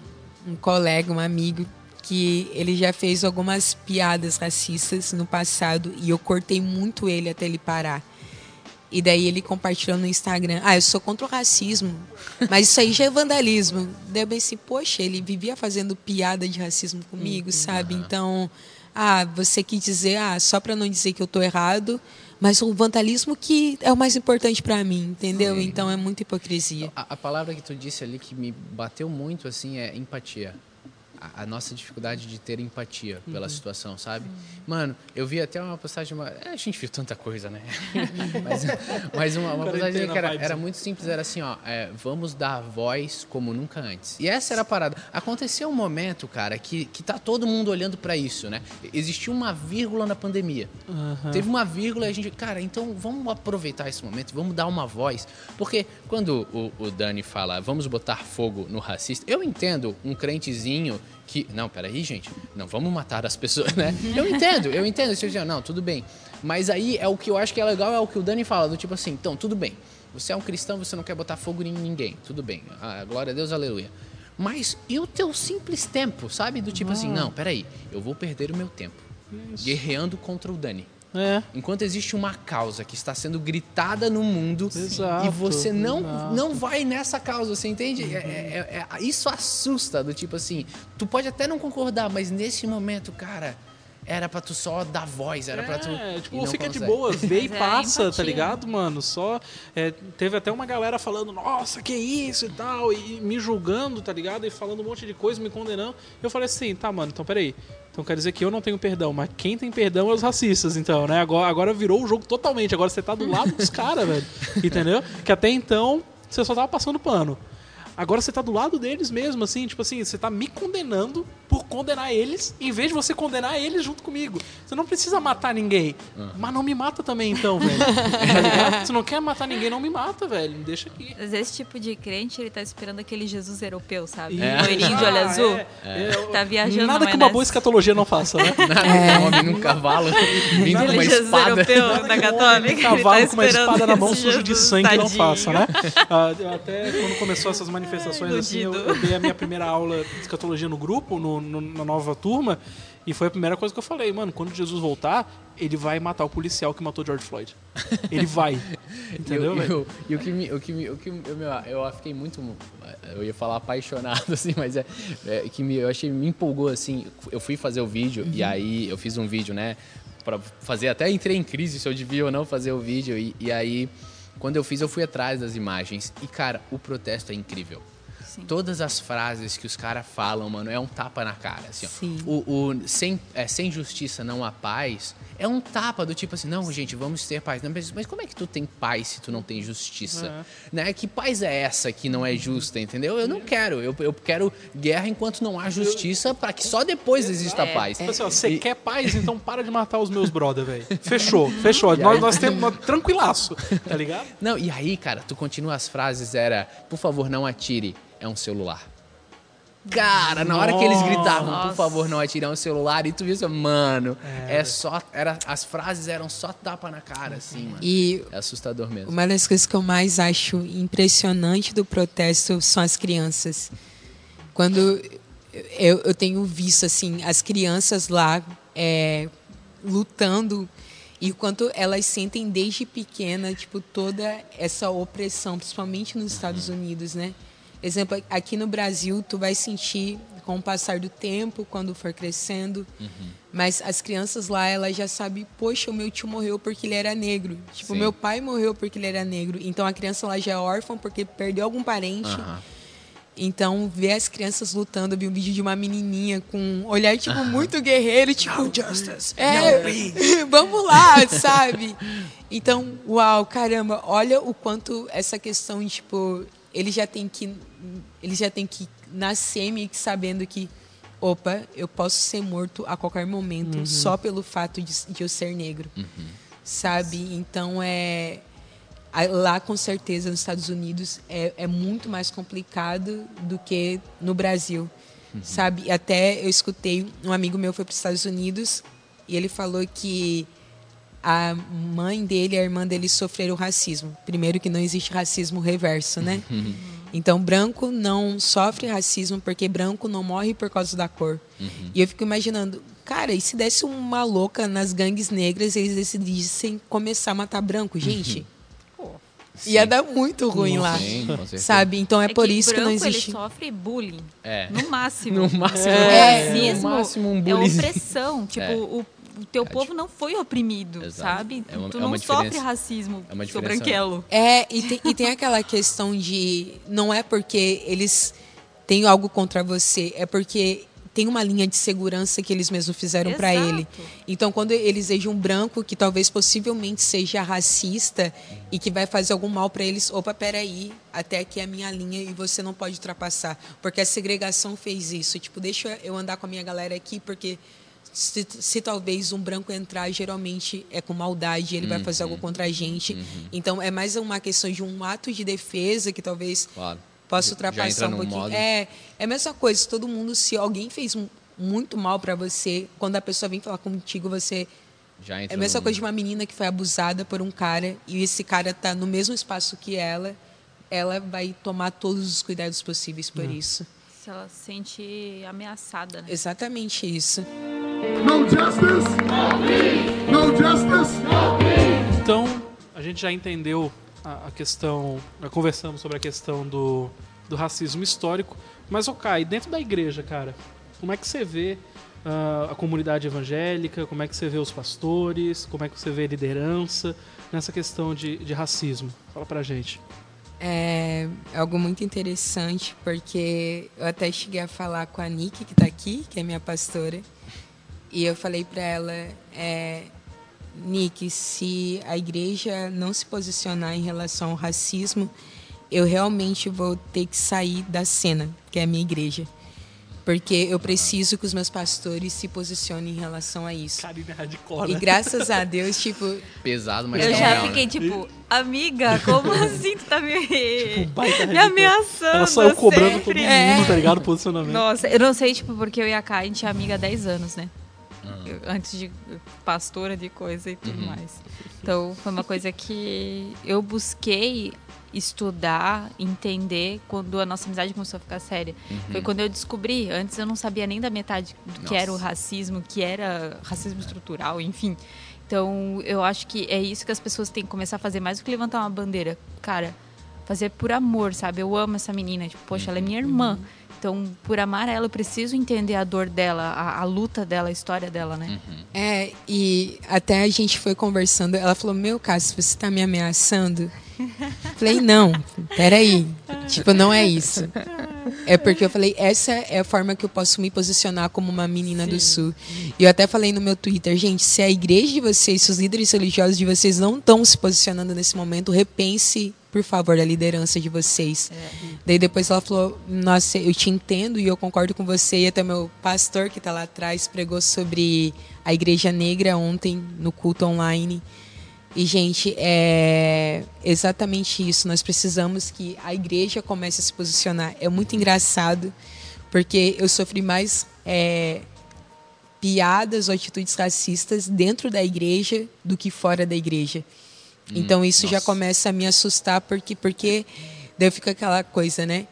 [SPEAKER 2] um colega, um amigo, que ele já fez algumas piadas racistas no passado e eu cortei muito ele até ele parar. E daí ele compartilhou no Instagram: Ah, eu sou contra o racismo, mas isso aí já é vandalismo. Daí eu pensei: Poxa, ele vivia fazendo piada de racismo comigo, uhum. sabe? Então, ah, você quis dizer, ah, só para não dizer que eu tô errado, mas o vandalismo que é o mais importante para mim, entendeu? Sim. Então é muita hipocrisia.
[SPEAKER 1] A, a, palavra que tu disse ali que me bateu muito assim é empatia a, nossa dificuldade de ter empatia pela uhum. situação, sabe? Uhum. Mano, eu vi até uma postagem, uma, é, a gente viu tanta coisa, né? mas, mas uma, uma postagem que era, era, muito simples, era assim, ó, é, vamos dar voz como nunca antes. E essa era a parada. Aconteceu um momento, cara, que, que tá todo mundo olhando para isso, né? Existiu uma vírgula na pandemia. Uhum. Teve uma vírgula e a gente, cara, então vamos aproveitar esse momento, vamos dar uma voz. Porque quando o, o Dani fala, vamos botar fogo no racista, eu entendo um crentezinho que. Não, peraí, gente. Não vamos matar as pessoas, né? Eu entendo, eu entendo. Você diz, não, tudo bem. Mas aí é o que eu acho que é legal, é o que o Dani fala, do tipo assim, então, tudo bem. Você é um cristão, você não quer botar fogo em ninguém. Tudo bem. Ah, glória a Deus, aleluia. Mas e o teu simples tempo, sabe? Do tipo assim, não, peraí, eu vou perder o meu tempo. Isso. Guerreando contra o Dani. É. Enquanto existe uma causa que está sendo gritada no mundo Exato, e você não, não vai nessa causa, você entende? Uhum. É, é, é, isso assusta, do tipo assim, tu pode até não concordar, mas nesse momento, cara, era pra tu só dar voz, era é, pra tu.
[SPEAKER 3] É, tipo, fica consegue. de boa, vê e é passa, tá ligado, mano? Só. É, teve até uma galera falando, nossa, que isso e tal, e me julgando, tá ligado? E falando um monte de coisa, me condenando. Eu falei assim, tá, mano, então peraí. Então quer dizer que eu não tenho perdão, mas quem tem perdão é os racistas, então, né? Agora, agora virou o jogo totalmente. Agora você tá do lado dos caras, velho. Entendeu? Que até então você só tava passando pano. Agora você tá do lado deles mesmo, assim, tipo assim, você tá me condenando por condenar eles, em vez de você condenar eles junto comigo. Você não precisa matar ninguém. Uhum. Mas não me mata também, então, velho. tá você não quer matar ninguém, não me mata, velho. Me deixa aqui.
[SPEAKER 4] Mas esse tipo de crente, ele tá esperando aquele Jesus europeu, sabe? É. Loirinho de olho ah, azul. É. É. Tá viajando
[SPEAKER 3] Nada que uma boa escatologia não faça, né?
[SPEAKER 1] Nada é. um homem num cavalo, vindo com uma Jesus espada. europeu
[SPEAKER 4] da católica.
[SPEAKER 3] Um cavalo tá com uma espada na mão sujo de sangue tadinho. não faça, né? Uh, até quando começou essas manifestações manifestações assim, eu, eu, dei a minha primeira aula de escatologia no grupo, no, no, na nova turma, e foi a primeira coisa que eu falei, mano, quando Jesus voltar, ele vai matar o policial que matou George Floyd. Ele vai. Entendeu?
[SPEAKER 1] E o que me. O que me, o que eu, eu fiquei muito. Eu ia falar apaixonado, assim, mas é, é que me, eu achei, me empolgou assim. Eu fui fazer o vídeo uhum. e aí eu fiz um vídeo, né? Pra fazer, até entrei em crise se eu devia ou não fazer o vídeo. E, e aí, quando eu fiz, eu fui atrás das imagens. E, cara, o protesto é incrível. Sim. Todas as frases que os caras falam, mano, é um tapa na cara. Assim, Sim. O, o, sem, é, sem justiça não há paz é um tapa do tipo assim, não, gente, vamos ter paz. Não, mas, mas como é que tu tem paz se tu não tem justiça? É. Né? Que paz é essa que não é justa, entendeu? Eu não quero. Eu, eu quero guerra enquanto não há justiça para que só depois exista é, paz.
[SPEAKER 3] É. Você e... quer paz, então para de matar os meus brother, velho. Fechou, fechou. nós, nós temos tranquilaço, tá ligado?
[SPEAKER 1] Não, e aí, cara, tu continua as frases, era, por favor, não atire é um celular. Cara, na hora que eles gritavam, por favor, não atirem o celular, e tu viu, mano, é. é, só. Era, as frases eram só tapa na cara, assim, mano.
[SPEAKER 2] E
[SPEAKER 1] é assustador mesmo.
[SPEAKER 2] Uma das coisas que eu mais acho impressionante do protesto são as crianças. Quando eu, eu tenho visto, assim, as crianças lá é, lutando e o quanto elas sentem desde pequena, tipo, toda essa opressão, principalmente nos Estados Unidos, né? Exemplo, aqui no Brasil, tu vai sentir com o passar do tempo, quando for crescendo. Uhum. Mas as crianças lá, elas já sabem, poxa, o meu tio morreu porque ele era negro. Tipo, Sim. meu pai morreu porque ele era negro. Então a criança lá já é órfã porque perdeu algum parente. Uhum. Então, ver as crianças lutando, eu vi um vídeo de uma menininha com um olhar, tipo, uh -huh. muito guerreiro, tipo... No justice, é, no vamos lá, sabe? Então, uau, caramba, olha o quanto essa questão, tipo, ele já tem que ele já tem que nascer meio que sabendo que opa, eu posso ser morto a qualquer momento uhum. só pelo fato de, de eu ser negro. Uhum. Sabe? Então é lá com certeza nos Estados Unidos é, é muito mais complicado do que no Brasil. Uhum. Sabe? Até eu escutei um amigo meu foi para os Estados Unidos e ele falou que a mãe dele e a irmã dele sofreram racismo. Primeiro que não existe racismo reverso, né? Uhum. Então, branco não sofre racismo porque branco não morre por causa da cor. Uhum. E eu fico imaginando, cara, e se desse uma louca nas gangues negras e eles decidissem começar a matar branco, uhum. gente? Uhum. Ia dar muito ruim lá. Sim, sabe? Então é, é por isso que não existe.
[SPEAKER 4] Ele sofre bullying. É. No máximo.
[SPEAKER 1] No máximo.
[SPEAKER 4] É, é. no máximo um bullying. É opressão. Tipo, é. o o teu é povo não foi oprimido, Exato. sabe? É uma, tu é não sofre racismo, é seu branquelo.
[SPEAKER 2] É, e tem, e tem aquela questão de. Não é porque eles têm algo contra você, é porque tem uma linha de segurança que eles mesmos fizeram para ele. Então, quando eles vejam um branco que talvez possivelmente seja racista e que vai fazer algum mal para eles, opa, peraí, até aqui é a minha linha e você não pode ultrapassar. Porque a segregação fez isso. Tipo, deixa eu andar com a minha galera aqui, porque se, se, talvez um branco entrar, geralmente é com maldade, ele uhum. vai fazer algo contra a gente. Uhum. Então é mais uma questão de um ato de defesa que talvez claro. possa ultrapassar um pouquinho. Modo... É, é a mesma coisa, todo mundo, se alguém fez muito mal para você, quando a pessoa vem falar contigo, você. é a mesma no... coisa de uma menina que foi abusada por um cara e esse cara tá no mesmo espaço que ela, ela vai tomar todos os cuidados possíveis por uhum. isso.
[SPEAKER 4] Se ela se sente ameaçada, né?
[SPEAKER 2] Exatamente isso. No justice,
[SPEAKER 3] no justice, Então, a gente já entendeu a, a questão, já conversamos sobre a questão do, do racismo histórico, mas, ok, dentro da igreja, cara, como é que você vê uh, a comunidade evangélica, como é que você vê os pastores, como é que você vê a liderança nessa questão de, de racismo? Fala pra gente.
[SPEAKER 2] É algo muito interessante, porque eu até cheguei a falar com a Nick, que está aqui, que é minha pastora, e eu falei para ela, é, Nick, se a igreja não se posicionar em relação ao racismo, eu realmente vou ter que sair da cena, que é a minha igreja. Porque eu preciso que os meus pastores se posicionem em relação a isso.
[SPEAKER 3] Carina hardcore.
[SPEAKER 2] E graças a Deus, tipo.
[SPEAKER 1] Pesado, mas
[SPEAKER 4] Eu já fiquei né? tipo, amiga, como assim tu tá me, tipo, me ameaçando? Ela
[SPEAKER 3] saiu cobrando sempre. todo mundo, é. tá ligado? Posicionamento.
[SPEAKER 4] Nossa, eu não sei, tipo, porque eu e a Kai, a gente é amiga há 10 anos, né? antes de pastora de coisa e tudo uhum. mais. Então, foi uma coisa que eu busquei estudar, entender quando a nossa amizade começou a ficar séria. Uhum. Foi quando eu descobri, antes eu não sabia nem da metade do nossa. que era o racismo, que era racismo estrutural, enfim. Então, eu acho que é isso que as pessoas têm que começar a fazer mais do que levantar uma bandeira. Cara, fazer por amor, sabe? Eu amo essa menina, tipo, poxa, ela é minha irmã. Uhum. Então, por amar ela, eu preciso entender a dor dela, a, a luta dela, a história dela, né?
[SPEAKER 2] Uhum. É, e até a gente foi conversando, ela falou, meu Cássio, você está me ameaçando? falei, não, peraí. tipo, não é isso. É porque eu falei, essa é a forma que eu posso me posicionar como uma menina Sim. do Sul. E eu até falei no meu Twitter, gente, se a igreja de vocês, se os líderes religiosos de vocês não estão se posicionando nesse momento, repense por favor, a liderança de vocês. É. Daí depois ela falou, nossa, eu te entendo e eu concordo com você. E até meu pastor que está lá atrás pregou sobre a igreja negra ontem no culto online. E, gente, é exatamente isso. Nós precisamos que a igreja comece a se posicionar. É muito engraçado, Porque eu sofri mais é, piadas ou atitudes racistas dentro da igreja do que fora da igreja. Hum, então isso nossa. já começa a me assustar porque porque daí fica aquela coisa, né?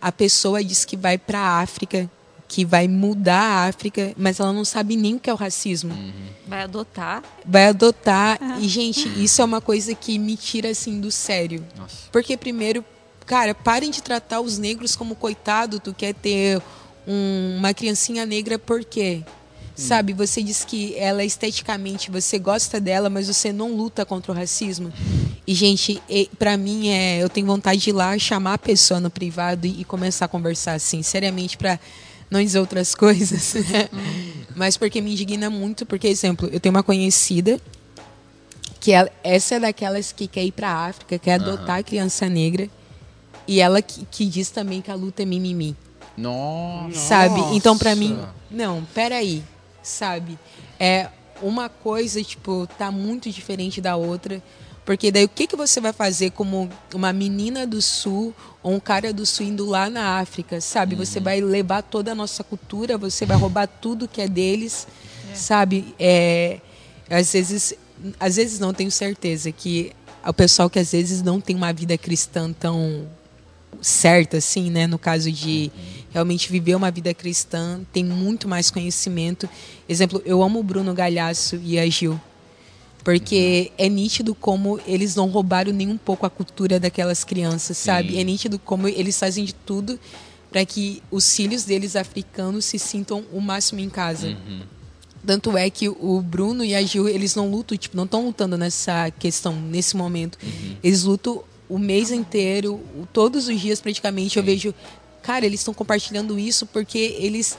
[SPEAKER 2] A pessoa diz que vai para a África, que vai mudar a África, mas ela não sabe nem o que é o racismo. Uhum.
[SPEAKER 4] Vai adotar.
[SPEAKER 2] Vai adotar. Uhum. E, gente, isso é uma coisa que me tira, assim, do sério. Nossa. Porque, primeiro, cara, parem de tratar os negros como coitado. Tu quer ter um, uma criancinha negra por quê? Sabe, você diz que ela esteticamente você gosta dela, mas você não luta contra o racismo. E gente, para mim é, eu tenho vontade de ir lá chamar a pessoa no privado e, e começar a conversar assim, seriamente para não dizer outras coisas, né? mas porque me indigna muito, porque exemplo, eu tenho uma conhecida que ela, essa é daquelas que quer ir para a África, quer adotar uhum. a criança negra, e ela que, que diz também que a luta é mimimi.
[SPEAKER 1] Nossa.
[SPEAKER 2] Sabe? Então, para mim, não, peraí sabe? É uma coisa, tipo, tá muito diferente da outra. Porque daí o que, que você vai fazer como uma menina do sul ou um cara do sul indo lá na África, sabe? Uhum. Você vai levar toda a nossa cultura, você vai roubar tudo que é deles, é. sabe? É, às vezes, às vezes não tenho certeza que o pessoal que às vezes não tem uma vida cristã tão certa, assim, né? No caso de realmente viver uma vida cristã, tem muito mais conhecimento. Exemplo, eu amo o Bruno Galhaço e a Gil, porque é nítido como eles não roubaram nem um pouco a cultura daquelas crianças, sabe? Sim. É nítido como eles fazem de tudo para que os filhos deles africanos se sintam o máximo em casa. Uhum. Tanto é que o Bruno e a Gil, eles não lutam, tipo, não estão lutando nessa questão, nesse momento. Uhum. Eles lutam o mês inteiro, todos os dias praticamente, Sim. eu vejo, cara, eles estão compartilhando isso porque eles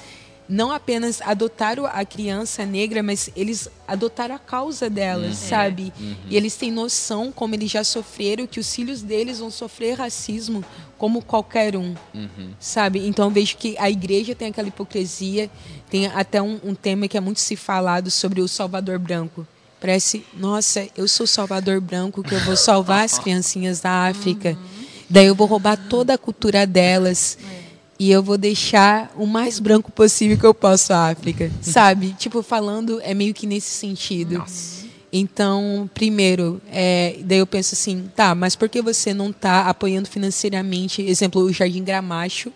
[SPEAKER 2] não apenas adotaram a criança negra, mas eles adotaram a causa delas, uhum. sabe? Uhum. E eles têm noção, como eles já sofreram, que os filhos deles vão sofrer racismo como qualquer um, uhum. sabe? Então eu vejo que a igreja tem aquela hipocrisia, tem até um, um tema que é muito se falado sobre o Salvador Branco. Parece, nossa, eu sou Salvador Branco, que eu vou salvar as criancinhas da África. Uhum. Daí eu vou roubar toda a cultura delas. É. E eu vou deixar o mais branco possível que eu posso a África. Sabe? Tipo, falando é meio que nesse sentido. Nossa. Então, primeiro, é, daí eu penso assim, tá, mas por que você não está apoiando financeiramente, exemplo, o Jardim Gramacho,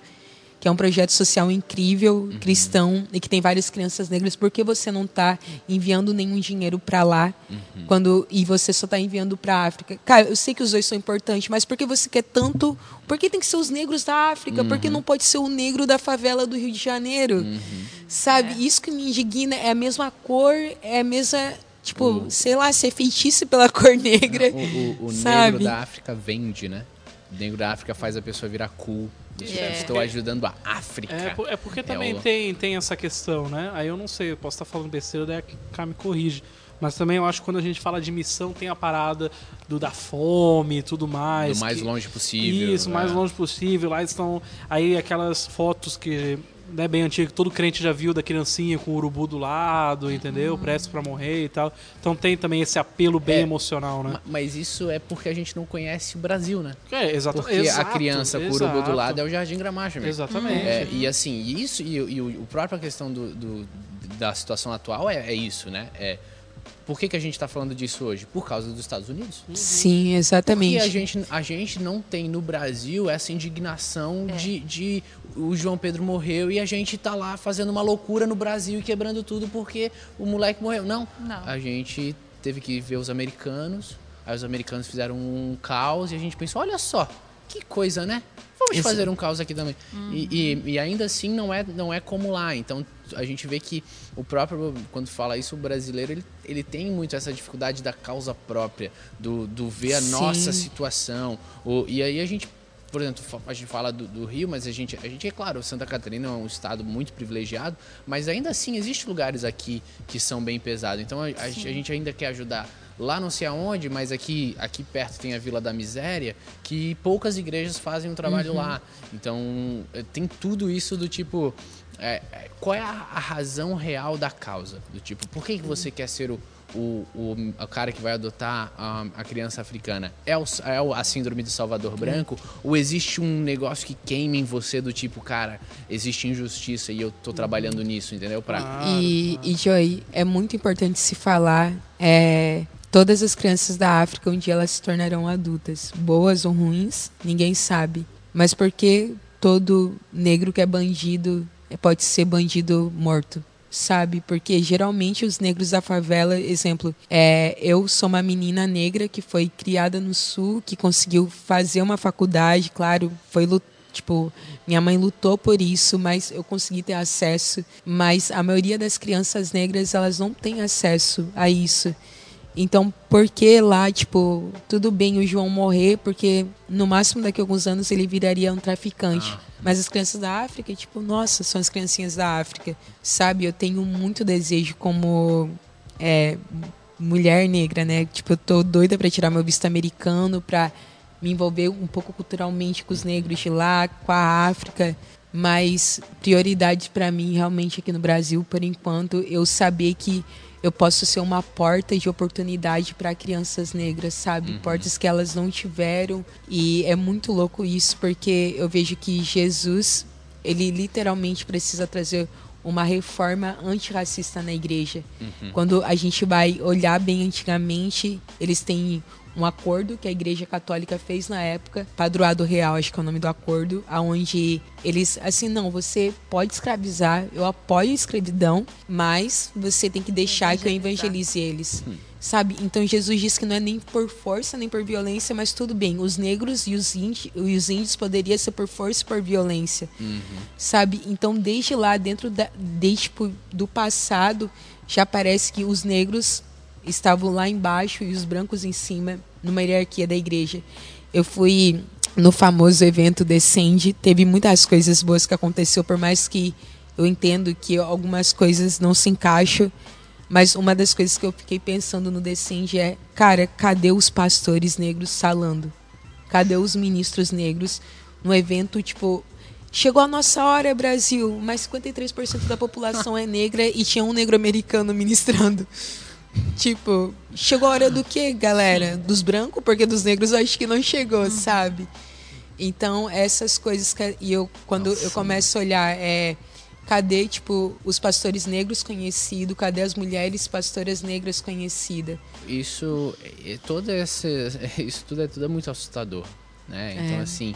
[SPEAKER 2] que é um projeto social incrível, uhum. cristão, e que tem várias crianças negras, por que você não está enviando nenhum dinheiro para lá uhum. quando e você só está enviando para a África? Cara, eu sei que os dois são importantes, mas por que você quer tanto? Por que tem que ser os negros da África? Uhum. Por que uhum. não pode ser o negro da favela do Rio de Janeiro? Uhum. Sabe? É. Isso que me indigna é a mesma cor, é a mesma tipo, o... sei lá, ser feitiço pela cor negra.
[SPEAKER 1] O, o, o negro da África vende, né? O negro da África faz a pessoa virar cool. Yeah. Estou ajudando a África.
[SPEAKER 3] É, é porque também é o... tem, tem essa questão, né? Aí eu não sei, eu posso estar falando besteira, daí a Cá me corrige. Mas também eu acho que quando a gente fala de missão, tem a parada do da fome e tudo mais.
[SPEAKER 1] Do mais que... longe possível.
[SPEAKER 3] Isso, mais né? longe possível. Lá estão aí aquelas fotos que né, bem antigo, todo crente já viu da criancinha com o urubu do lado, entendeu? Uhum. Prestes para morrer e tal. Então tem também esse apelo bem é, emocional, né?
[SPEAKER 1] Mas isso é porque a gente não conhece o Brasil, né?
[SPEAKER 3] É, exato.
[SPEAKER 1] Porque exato, a criança com o urubu do lado é o Jardim Gramacho mesmo.
[SPEAKER 3] Exatamente.
[SPEAKER 1] É, e assim, isso e, e o, o própria questão do, do, da situação atual é, é isso, né? É, por que, que a gente está falando disso hoje? Por causa dos Estados Unidos.
[SPEAKER 2] Uhum. Sim, exatamente.
[SPEAKER 1] Porque a gente, a gente não tem no Brasil essa indignação é. de, de o João Pedro morreu e a gente tá lá fazendo uma loucura no Brasil e quebrando tudo porque o moleque morreu. Não.
[SPEAKER 4] não.
[SPEAKER 1] A gente teve que ver os americanos, aí os americanos fizeram um caos e a gente pensou, olha só, que coisa, né? Vamos Esse... fazer um caos aqui também. Uhum. E, e, e, ainda assim não é, não é como lá. Então a gente vê que o próprio, quando fala isso, o brasileiro ele, ele tem muito essa dificuldade da causa própria, do, do ver a Sim. nossa situação. O, e aí a gente por exemplo, a gente fala do, do, Rio, mas a gente, a gente é claro, Santa Catarina é um estado muito privilegiado, mas ainda assim existem lugares aqui que são bem pesados. Então a, a, a gente ainda quer ajudar lá não sei aonde, mas aqui, aqui perto tem a Vila da Miséria, que poucas igrejas fazem um trabalho uhum. lá. Então eh, tem tudo isso do tipo. É, qual é a, a, razão real da causa? Do tipo, por que, que você quer ser o, o, o, o cara que vai adotar a, a criança africana é, o, é a síndrome de Salvador Branco? Ou existe um negócio que queima em você do tipo, cara, existe injustiça e eu tô trabalhando nisso, entendeu? Pra...
[SPEAKER 2] E, e Joy, é muito importante se falar. É, todas as crianças da África um dia elas se tornarão adultas, boas ou ruins, ninguém sabe. Mas porque todo negro que é bandido pode ser bandido morto? sabe? Porque geralmente os negros da favela, exemplo, é, eu sou uma menina negra que foi criada no sul, que conseguiu fazer uma faculdade, claro, foi tipo, minha mãe lutou por isso, mas eu consegui ter acesso, mas a maioria das crianças negras, elas não têm acesso a isso. Então, por que lá, tipo, tudo bem o João morrer, porque no máximo daqui a alguns anos ele viraria um traficante. Ah. Mas as crianças da África, tipo, nossa, são as criancinhas da África. Sabe, eu tenho muito desejo como é, mulher negra, né? Tipo, eu tô doida para tirar meu visto americano, para me envolver um pouco culturalmente com os negros de lá, com a África. Mas prioridade para mim, realmente, aqui no Brasil, por enquanto, eu saber que eu posso ser uma porta de oportunidade para crianças negras, sabe? Uhum. Portas que elas não tiveram. E é muito louco isso, porque eu vejo que Jesus, ele literalmente precisa trazer uma reforma antirracista na igreja. Uhum. Quando a gente vai olhar bem antigamente, eles têm um acordo que a Igreja Católica fez na época, Padroado Real, acho que é o nome do acordo, aonde eles assim, não, você pode escravizar, eu apoio a escravidão, mas você tem que deixar que eu evangelize eles. Hum. Sabe? Então Jesus disse que não é nem por força nem por violência, mas tudo bem. Os negros e os, índios, e os índios poderiam ser por força e por violência. Uhum. Sabe? Então, desde lá, dentro da, desde, tipo, do passado, já parece que os negros estavam lá embaixo e os brancos em cima, numa hierarquia da igreja. Eu fui no famoso evento Descende, teve muitas coisas boas que aconteceu, por mais que eu entendo que algumas coisas não se encaixam, mas uma das coisas que eu fiquei pensando no Descende é, cara, cadê os pastores negros falando? Cadê os ministros negros no evento, tipo, chegou a nossa hora, Brasil, mas 53% da população é negra e tinha um negro americano ministrando. Tipo, chegou a hora do que, galera? Dos brancos? Porque dos negros eu acho que não chegou, uhum. sabe? Então, essas coisas que e eu quando Nossa. eu começo a olhar é cadê tipo os pastores negros conhecidos, cadê as mulheres pastoras negras conhecidas?
[SPEAKER 1] Isso todo esse isso tudo é tudo é muito assustador, né? Então é. assim,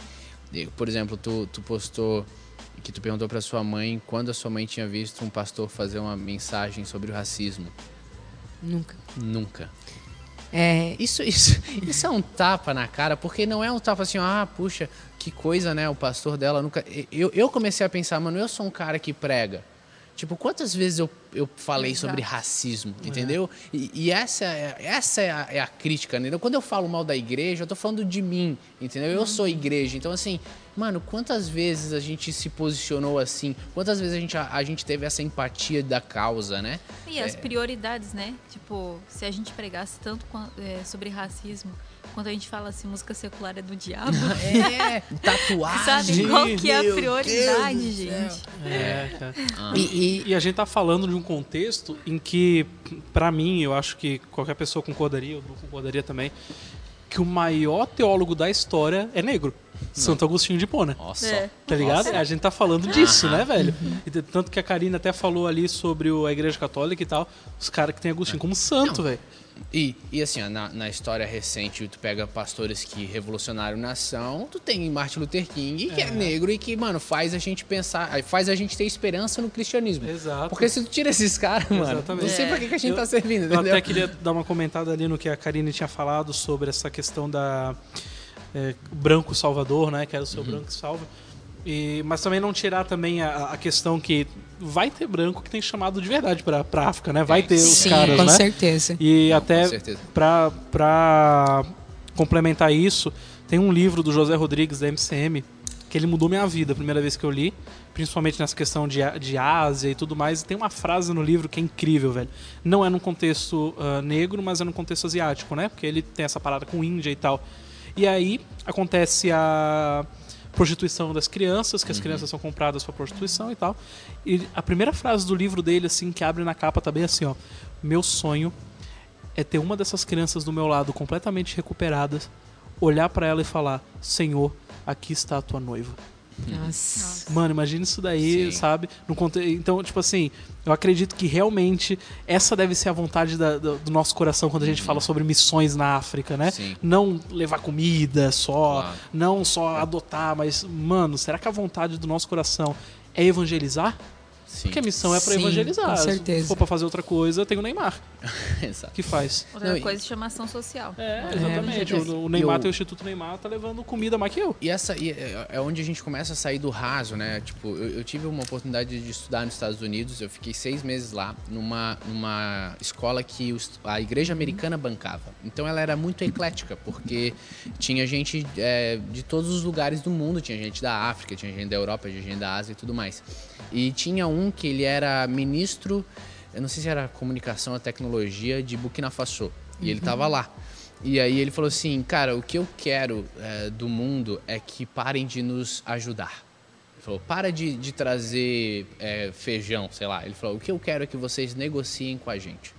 [SPEAKER 1] por exemplo, tu, tu postou que tu perguntou para sua mãe quando a sua mãe tinha visto um pastor fazer uma mensagem sobre o racismo.
[SPEAKER 2] Nunca.
[SPEAKER 1] Nunca. É... Isso, isso, isso é um tapa na cara, porque não é um tapa assim, ah, puxa, que coisa, né? O pastor dela nunca. Eu, eu comecei a pensar, mano, eu sou um cara que prega. Tipo, quantas vezes eu, eu falei Exato. sobre racismo, é. entendeu? É. E, e, essa, é, essa é a, é, a, crítica, entendeu? Quando eu falo mal da igreja, eu tô falando de mim, entendeu? Eu sou uhum. igreja. Então, assim, mano, quantas vezes a gente se posicionou assim? Quantas vezes a gente, a, a gente teve essa empatia da causa, né?
[SPEAKER 4] E as é. prioridades, né? Tipo, se a gente pregasse tanto é, sobre racismo quando a gente fala assim, música secular é do diabo.
[SPEAKER 1] É, tatuagem.
[SPEAKER 4] Sabe qual que é a prioridade, gente? É,
[SPEAKER 3] cara. Ah. E, e, e, a gente tá falando de um contexto em que, para mim, eu acho que qualquer pessoa concordaria, eu concordaria também, que o maior teólogo da história é negro. Santo Agostinho de Pona.
[SPEAKER 1] Nossa. É.
[SPEAKER 3] Tá ligado? Nossa. A gente tá falando disso, né, velho? E tanto que a Karina até falou ali sobre a Igreja Católica e tal, os caras que tem Agostinho como santo, velho.
[SPEAKER 1] E, e assim, na, na, história recente, tu pega pastores que revolucionaram nação, tu tem Martin Luther King, que é. é. negro e que, mano, faz a gente pensar, faz a gente ter esperança no cristianismo.
[SPEAKER 3] Exato.
[SPEAKER 1] Porque se tu tira esses caras, mano, não sei pra que, que a gente eu, tá servindo,
[SPEAKER 3] entendeu? Eu até queria dar uma comentada ali no que a Karine tinha falado sobre essa questão da é, branco salvador, né, que era o seu uhum. branco salva. E, mas também não tirar também a, a, questão que vai ter branco que tem chamado de verdade para a África, né? Vai ter Sim, os caras,
[SPEAKER 2] com
[SPEAKER 3] né?
[SPEAKER 2] certeza.
[SPEAKER 3] E não, até para complementar isso, tem um livro do José Rodrigues da MCM que ele mudou minha vida a primeira vez que eu li, principalmente nessa questão de, de Ásia e tudo mais. E tem uma frase no livro que é incrível, velho. Não é num contexto uh, negro, mas é num contexto asiático, né? Porque ele tem essa parada com Índia e tal. E aí acontece a prostituição das crianças, que as uhum. crianças são compradas para prostituição e tal. E a primeira frase do livro dele, assim, que abre na capa, tá bem assim, ó. Meu sonho é ter uma dessas crianças do meu lado completamente recuperadas, olhar para ela e falar: Senhor, aqui está a tua noiva.
[SPEAKER 2] Nossa.
[SPEAKER 3] Mano, imagina isso daí,
[SPEAKER 1] Sim.
[SPEAKER 3] sabe? No conte... Então, tipo assim, eu acredito que realmente essa deve ser a vontade da- do, do nosso coração quando a gente fala sobre missões na África, né?
[SPEAKER 1] Uhum. Sim.
[SPEAKER 3] Não levar comida só,
[SPEAKER 1] Claro.
[SPEAKER 3] não só adotar, mas, mano, será que a vontade do nosso coração é evangelizar?
[SPEAKER 1] Sim.
[SPEAKER 3] Porque a missão é
[SPEAKER 2] Sim,
[SPEAKER 3] evangelizar.
[SPEAKER 2] com certeza.
[SPEAKER 3] Se for pra fazer outra coisa, tem o Neymar,
[SPEAKER 1] Exato.
[SPEAKER 3] que faz.
[SPEAKER 4] Outra
[SPEAKER 1] Não, e-
[SPEAKER 4] coisa chama ação social.
[SPEAKER 3] É, exatamente.
[SPEAKER 1] É,
[SPEAKER 3] o, o Neymar
[SPEAKER 1] eu-
[SPEAKER 3] tem o Instituto Neymar, tá levando comida mais que eu.
[SPEAKER 1] E essa e é é onde a gente começa a sair do raso, né? Tipo, eu, eu tive uma oportunidade de estudar nos Estados Unidos. Eu fiquei seis meses lá numa, numa escola que os- a igreja americana bancava. Então ela era muito eclética, porque tinha gente é, de todos os lugares do mundo. Tinha gente da África, tinha gente da Europa, tinha gente da Ásia e tudo mais. E tinha um que ele era ministro, eu não sei se era comunicação ou tecnologia de Burkina Faso. E ele tava lá. E aí ele falou assim, cara, o que eu quero é, do mundo é que parem de nos ajudar. Ele falou, para de, de trazer é, feijão, sei lá. Ele falou, o que eu quero é que vocês negociem com a gente.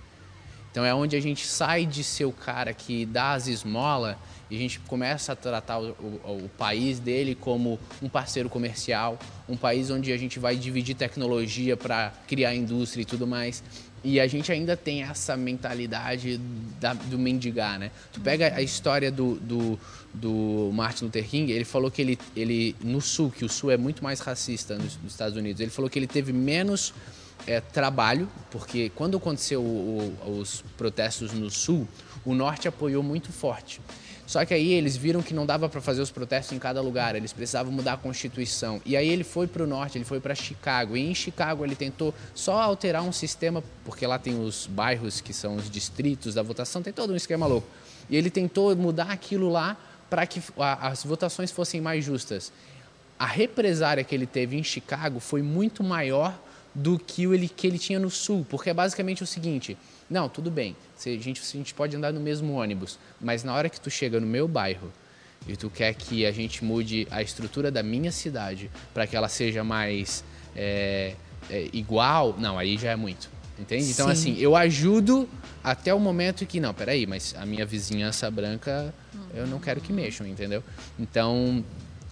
[SPEAKER 1] Então é onde a gente sai de ser o cara que dá as esmolas e a gente começa a tratar o, o- o país dele como um parceiro comercial, um país onde a gente vai dividir tecnologia para criar indústria e tudo mais. E a gente ainda tem essa mentalidade da- do mendigar, né? Tu pega a história do, do, do Martin Luther King, ele falou que ele, ele, no Sul, que o Sul é muito mais racista nos, nos Estados Unidos, ele falou que ele teve menos é, trabalho, porque quando aconteceu o- o- os protestos no Sul, o Norte apoiou muito forte. Só que aí eles viram que não dava para fazer os protestos em cada lugar, eles precisavam mudar a Constituição. E aí ele foi para o Norte, ele foi para Chicago. E em Chicago ele tentou só alterar um sistema, porque lá tem os bairros que são os distritos da votação, tem todo um esquema louco. E ele tentou mudar aquilo lá para que as votações fossem mais justas a represária que ele teve em Chicago foi muito maior do que ele, que ele tinha no sul, porque é basicamente o seguinte: não, tudo bem, a, gente, a gente pode andar no mesmo ônibus, mas na hora que tu chega no meu bairro e tu quer que a gente mude a estrutura da minha cidade para que ela seja mais é, é, igual, não, aí já é muito. Entende? Então,
[SPEAKER 2] Sim.
[SPEAKER 1] assim, eu ajudo até o momento que, não, peraí, mas a minha vizinhança branca eu não quero que mexam, entendeu? Então,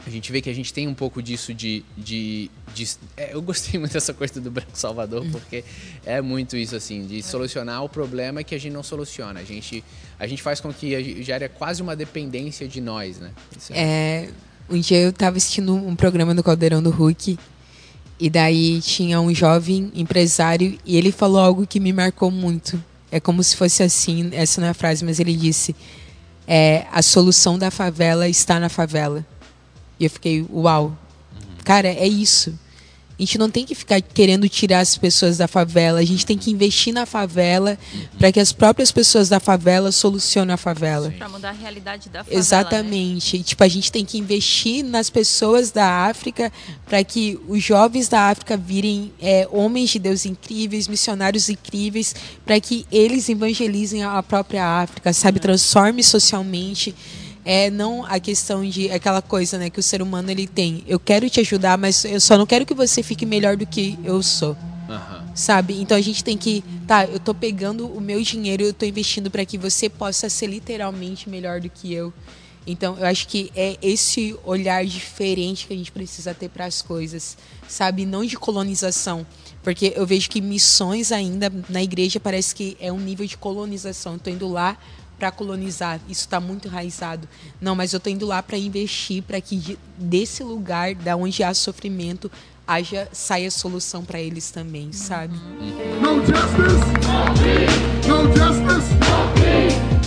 [SPEAKER 1] a gente vê que a gente tem um pouco disso de. de, de- é, eu gostei muito dessa coisa do Branco Salvador, porque é muito isso, assim, de solucionar o problema que a gente não soluciona. A gente, a gente faz com que gente gere quase uma dependência de nós, né? Isso
[SPEAKER 2] É, um dia eu tava assistindo um programa no Caldeirão do Hulk e daí tinha um jovem empresário e ele falou algo que me marcou muito. É como se fosse assim, essa não é a frase, mas ele disse: é, a solução da favela está na favela. E eu fiquei, uau. Cara, é isso. A gente não tem que ficar querendo tirar as pessoas da favela. A gente tem que investir na favela para que as próprias pessoas da favela solucionem a favela.
[SPEAKER 4] Pra mudar a realidade da favela, né?
[SPEAKER 2] Exatamente. E, Tipo, a gente tem que investir nas pessoas da África para que os jovens da África virem é, homens de Deus incríveis, missionários incríveis, para que eles evangelizem a própria África, sabe? Transforme socialmente. É não a questão de aquela coisa, né, que o ser humano ele tem. Eu quero te ajudar, mas eu só não quero que você fique melhor do que eu sou
[SPEAKER 1] Aham.
[SPEAKER 2] sabe? Então a gente tem que, tá, eu tô pegando o meu dinheiro, eu tô investindo para que você possa ser literalmente melhor do que eu. Então eu acho que é esse olhar diferente que a gente precisa ter para as coisas, sabe? Não de colonização, porque eu vejo que missões ainda na igreja parece que é um nível de colonização. Tô indo lá para colonizar, isso está muito enraizado. Não, mas eu tô indo lá para investir para que de- desse lugar, da onde há sofrimento, haja saia solução para eles também, sabe?
[SPEAKER 5] No justice. No justice.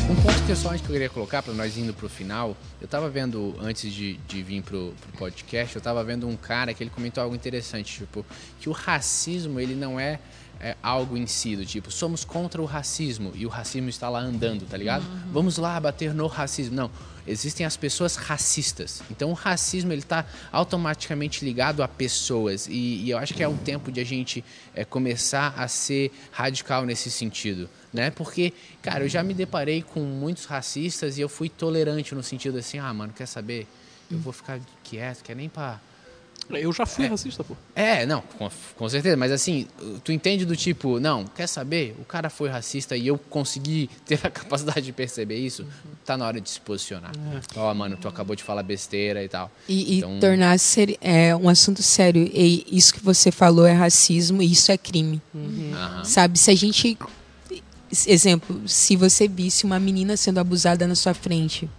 [SPEAKER 1] Um ponto interessante que eu queria colocar para nós indo pro final, eu tava vendo antes de, de vir pro, pro podcast, eu tava vendo um cara que ele comentou algo interessante, tipo, que o racismo ele não é, é, algo em si, do tipo, somos contra o racismo e o racismo está lá andando, tá ligado? Vamos lá bater no racismo. Não, existem as pessoas racistas. Então o racismo ele tá automaticamente ligado a pessoas e, e eu acho que é um tempo de a gente é, começar a ser radical nesse sentido, né? Porque, cara, eu já me deparei com muitos racistas e eu fui tolerante no sentido assim, ah, mano, quer saber? Eu vou ficar quieto, quer nem pra
[SPEAKER 3] Eu já fui é, racista, pô.
[SPEAKER 1] É, não, com, com, certeza. Mas assim, tu entende do tipo, não, quer saber? O cara foi racista e eu consegui ter a capacidade de perceber isso. Tá na hora de se posicionar. É. Ó, oh, mano, tu acabou de falar besteira e tal.
[SPEAKER 2] E, então... e tornar ser, é, um assunto sério. E isso que você falou é racismo e isso é crime. Uhum. Uhum. Sabe, se a gente. Exemplo, se você visse uma menina sendo abusada na sua frente,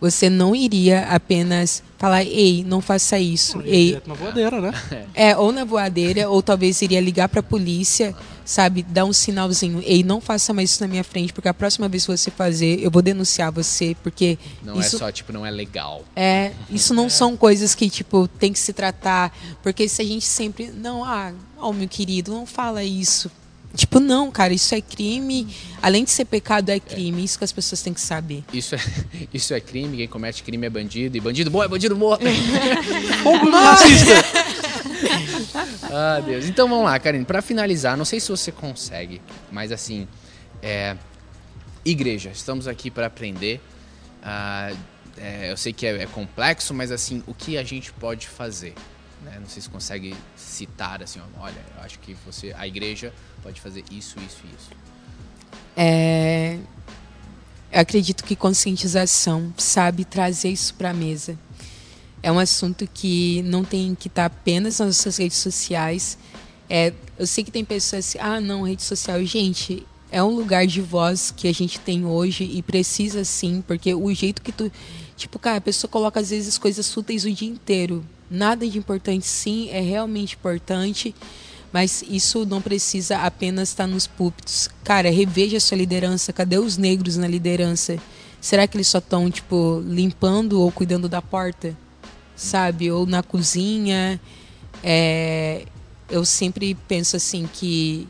[SPEAKER 2] você não iria apenas falar, ei, não faça isso. Não, ei,
[SPEAKER 3] na voadeira, né?
[SPEAKER 2] É, ou na voadeira, ou talvez iria ligar para a polícia, sabe, dar um sinalzinho, ei, não faça mais isso na minha frente, porque a próxima vez que você fazer, eu vou denunciar você, porque
[SPEAKER 1] não é isso, é só tipo não é legal.
[SPEAKER 2] É, isso não é. são coisas que tipo tem que se tratar, porque se a gente sempre, não, ah, oh, meu querido, não fala isso. Tipo, não, cara, isso é crime. Além de ser pecado, é crime. É. Isso que as pessoas têm que saber.
[SPEAKER 1] Isso é, isso é crime. Quem comete crime é bandido. E bandido bom é bandido morto.
[SPEAKER 3] Racista.
[SPEAKER 1] ah, Deus. Então vamos lá, Karine. Para finalizar, não sei se você consegue, mas assim, é, igreja. Estamos aqui para aprender. Ah, é, eu sei que é, é complexo, mas assim, o que a gente pode fazer? Né? Não sei se consegue citar assim, olha, eu acho que você, a igreja pode fazer isso, isso isso.
[SPEAKER 2] É, eu acredito que conscientização, sabe, trazer isso para a mesa. É um assunto que não tem que estar tá apenas nas nossas redes sociais. É, eu sei que tem pessoas assim, ah, não, rede social. Gente, é um lugar de voz que a gente tem hoje e precisa sim, porque o jeito que tu. Tipo, cara, a pessoa coloca às vezes coisas fúteis o dia inteiro. Nada de importante, sim, é realmente importante, mas isso não precisa apenas estar nos púlpitos. Cara, reveja sua liderança. Cadê os negros na liderança? Será que eles só estão, tipo, limpando ou cuidando da porta? Sabe? Ou na cozinha? É... Eu sempre penso assim que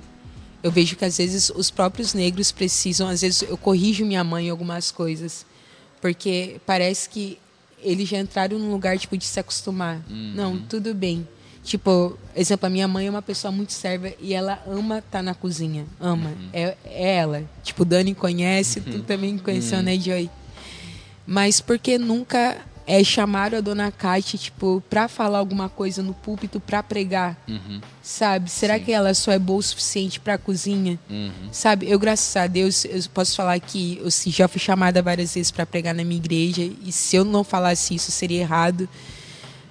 [SPEAKER 2] eu vejo que às vezes os próprios negros precisam, às vezes eu corrijo minha mãe em algumas coisas, porque parece que eles já entraram num lugar tipo de se acostumar. Uhum. Não, tudo bem. Tipo, exemplo, a minha mãe é uma pessoa muito serva e ela ama estar tá na cozinha. Ama. Uhum. É, é ela. Tipo, Dani conhece, uhum. tu também conheceu, uhum. né, Joy? Mas porque nunca é, chamaram a dona Kate, tipo, pra falar alguma coisa no púlpito, pra pregar. Uhum. Sabe? Será Sim. que ela só é boa o suficiente pra cozinha? Uhum. Sabe? Eu, graças a Deus, eu posso falar que eu já fui chamada várias vezes para pregar na minha igreja, e se eu não falasse isso, seria errado.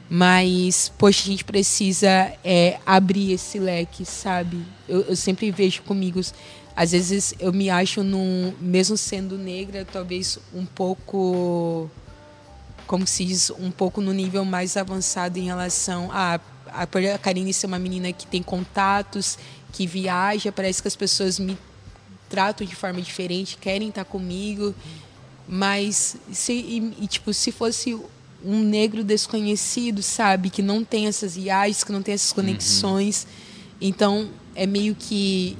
[SPEAKER 2] Mas, poxa, a gente precisa é, abrir esse leque, sabe? Eu, eu sempre vejo comigo às vezes eu me acho num, mesmo sendo negra, talvez um pouco como se diz, um pouco no nível mais avançado em relação a a, a Karine ser uma menina que tem contatos, que viaja, parece que as pessoas me tratam de forma diferente, querem estar comigo, mas se e, e, tipo se fosse um negro desconhecido, sabe, que não tem essas viagens, que não tem essas conexões, uhum. então é meio que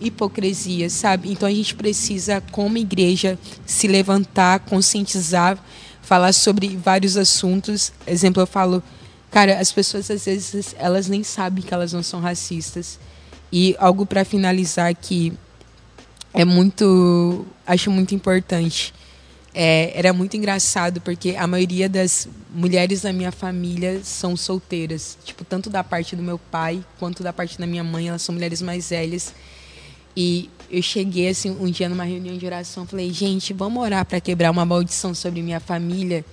[SPEAKER 2] hipocrisia, sabe? Então a gente precisa, como igreja, se levantar, conscientizar falar sobre vários assuntos. Exemplo, eu falo, cara, as pessoas às vezes elas nem sabem que elas não são racistas. E algo para finalizar que é muito, acho muito importante. É, era muito engraçado porque a maioria das mulheres da minha família são solteiras, tipo tanto da parte do meu pai quanto da parte da minha mãe, elas são mulheres mais velhas. E eu cheguei assim um dia numa reunião de oração, falei: "Gente, vamos orar para quebrar uma maldição sobre minha família,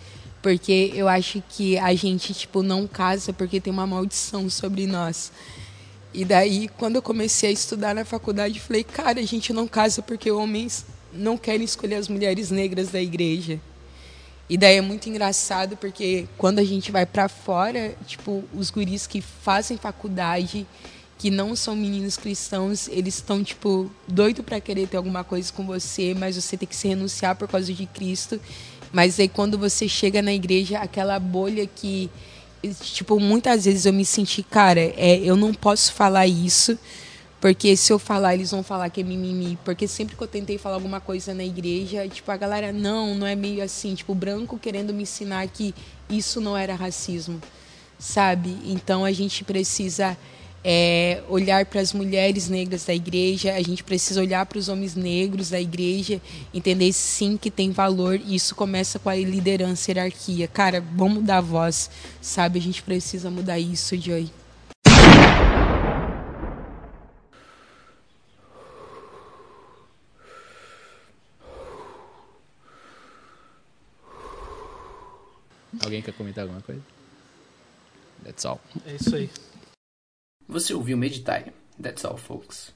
[SPEAKER 2] porque eu acho que a gente tipo não casa porque tem uma maldição sobre nós". E daí, quando eu comecei a estudar na faculdade, falei: "Cara, a gente não casa porque homens não querem escolher as mulheres negras da igreja". E daí é muito engraçado porque quando a gente vai para fora, tipo, os guris que fazem faculdade que não são meninos cristãos, eles estão, tipo, doido para querer ter alguma coisa com você, mas você tem que se renunciar por causa de Cristo. Mas aí quando você chega na igreja, aquela bolha que, tipo, muitas vezes eu me senti, cara, é, eu não posso falar isso, porque se eu falar, eles vão falar que é mimimi. Porque sempre que eu tentei falar alguma coisa na igreja, tipo, a galera, não, não é meio assim, tipo, branco querendo me ensinar que isso não era racismo, sabe? Então a gente precisa é, olhar para as mulheres negras da igreja, a gente precisa olhar para os homens negros da igreja, entender sim que tem valor e isso começa com a liderança, a hierarquia. Cara, vamos dar voz, sabe? A gente precisa mudar isso, Joy.
[SPEAKER 1] Alguém quer comentar alguma coisa? That's all.
[SPEAKER 3] É isso aí.
[SPEAKER 6] Você ouviu Meditai. That's all, folks.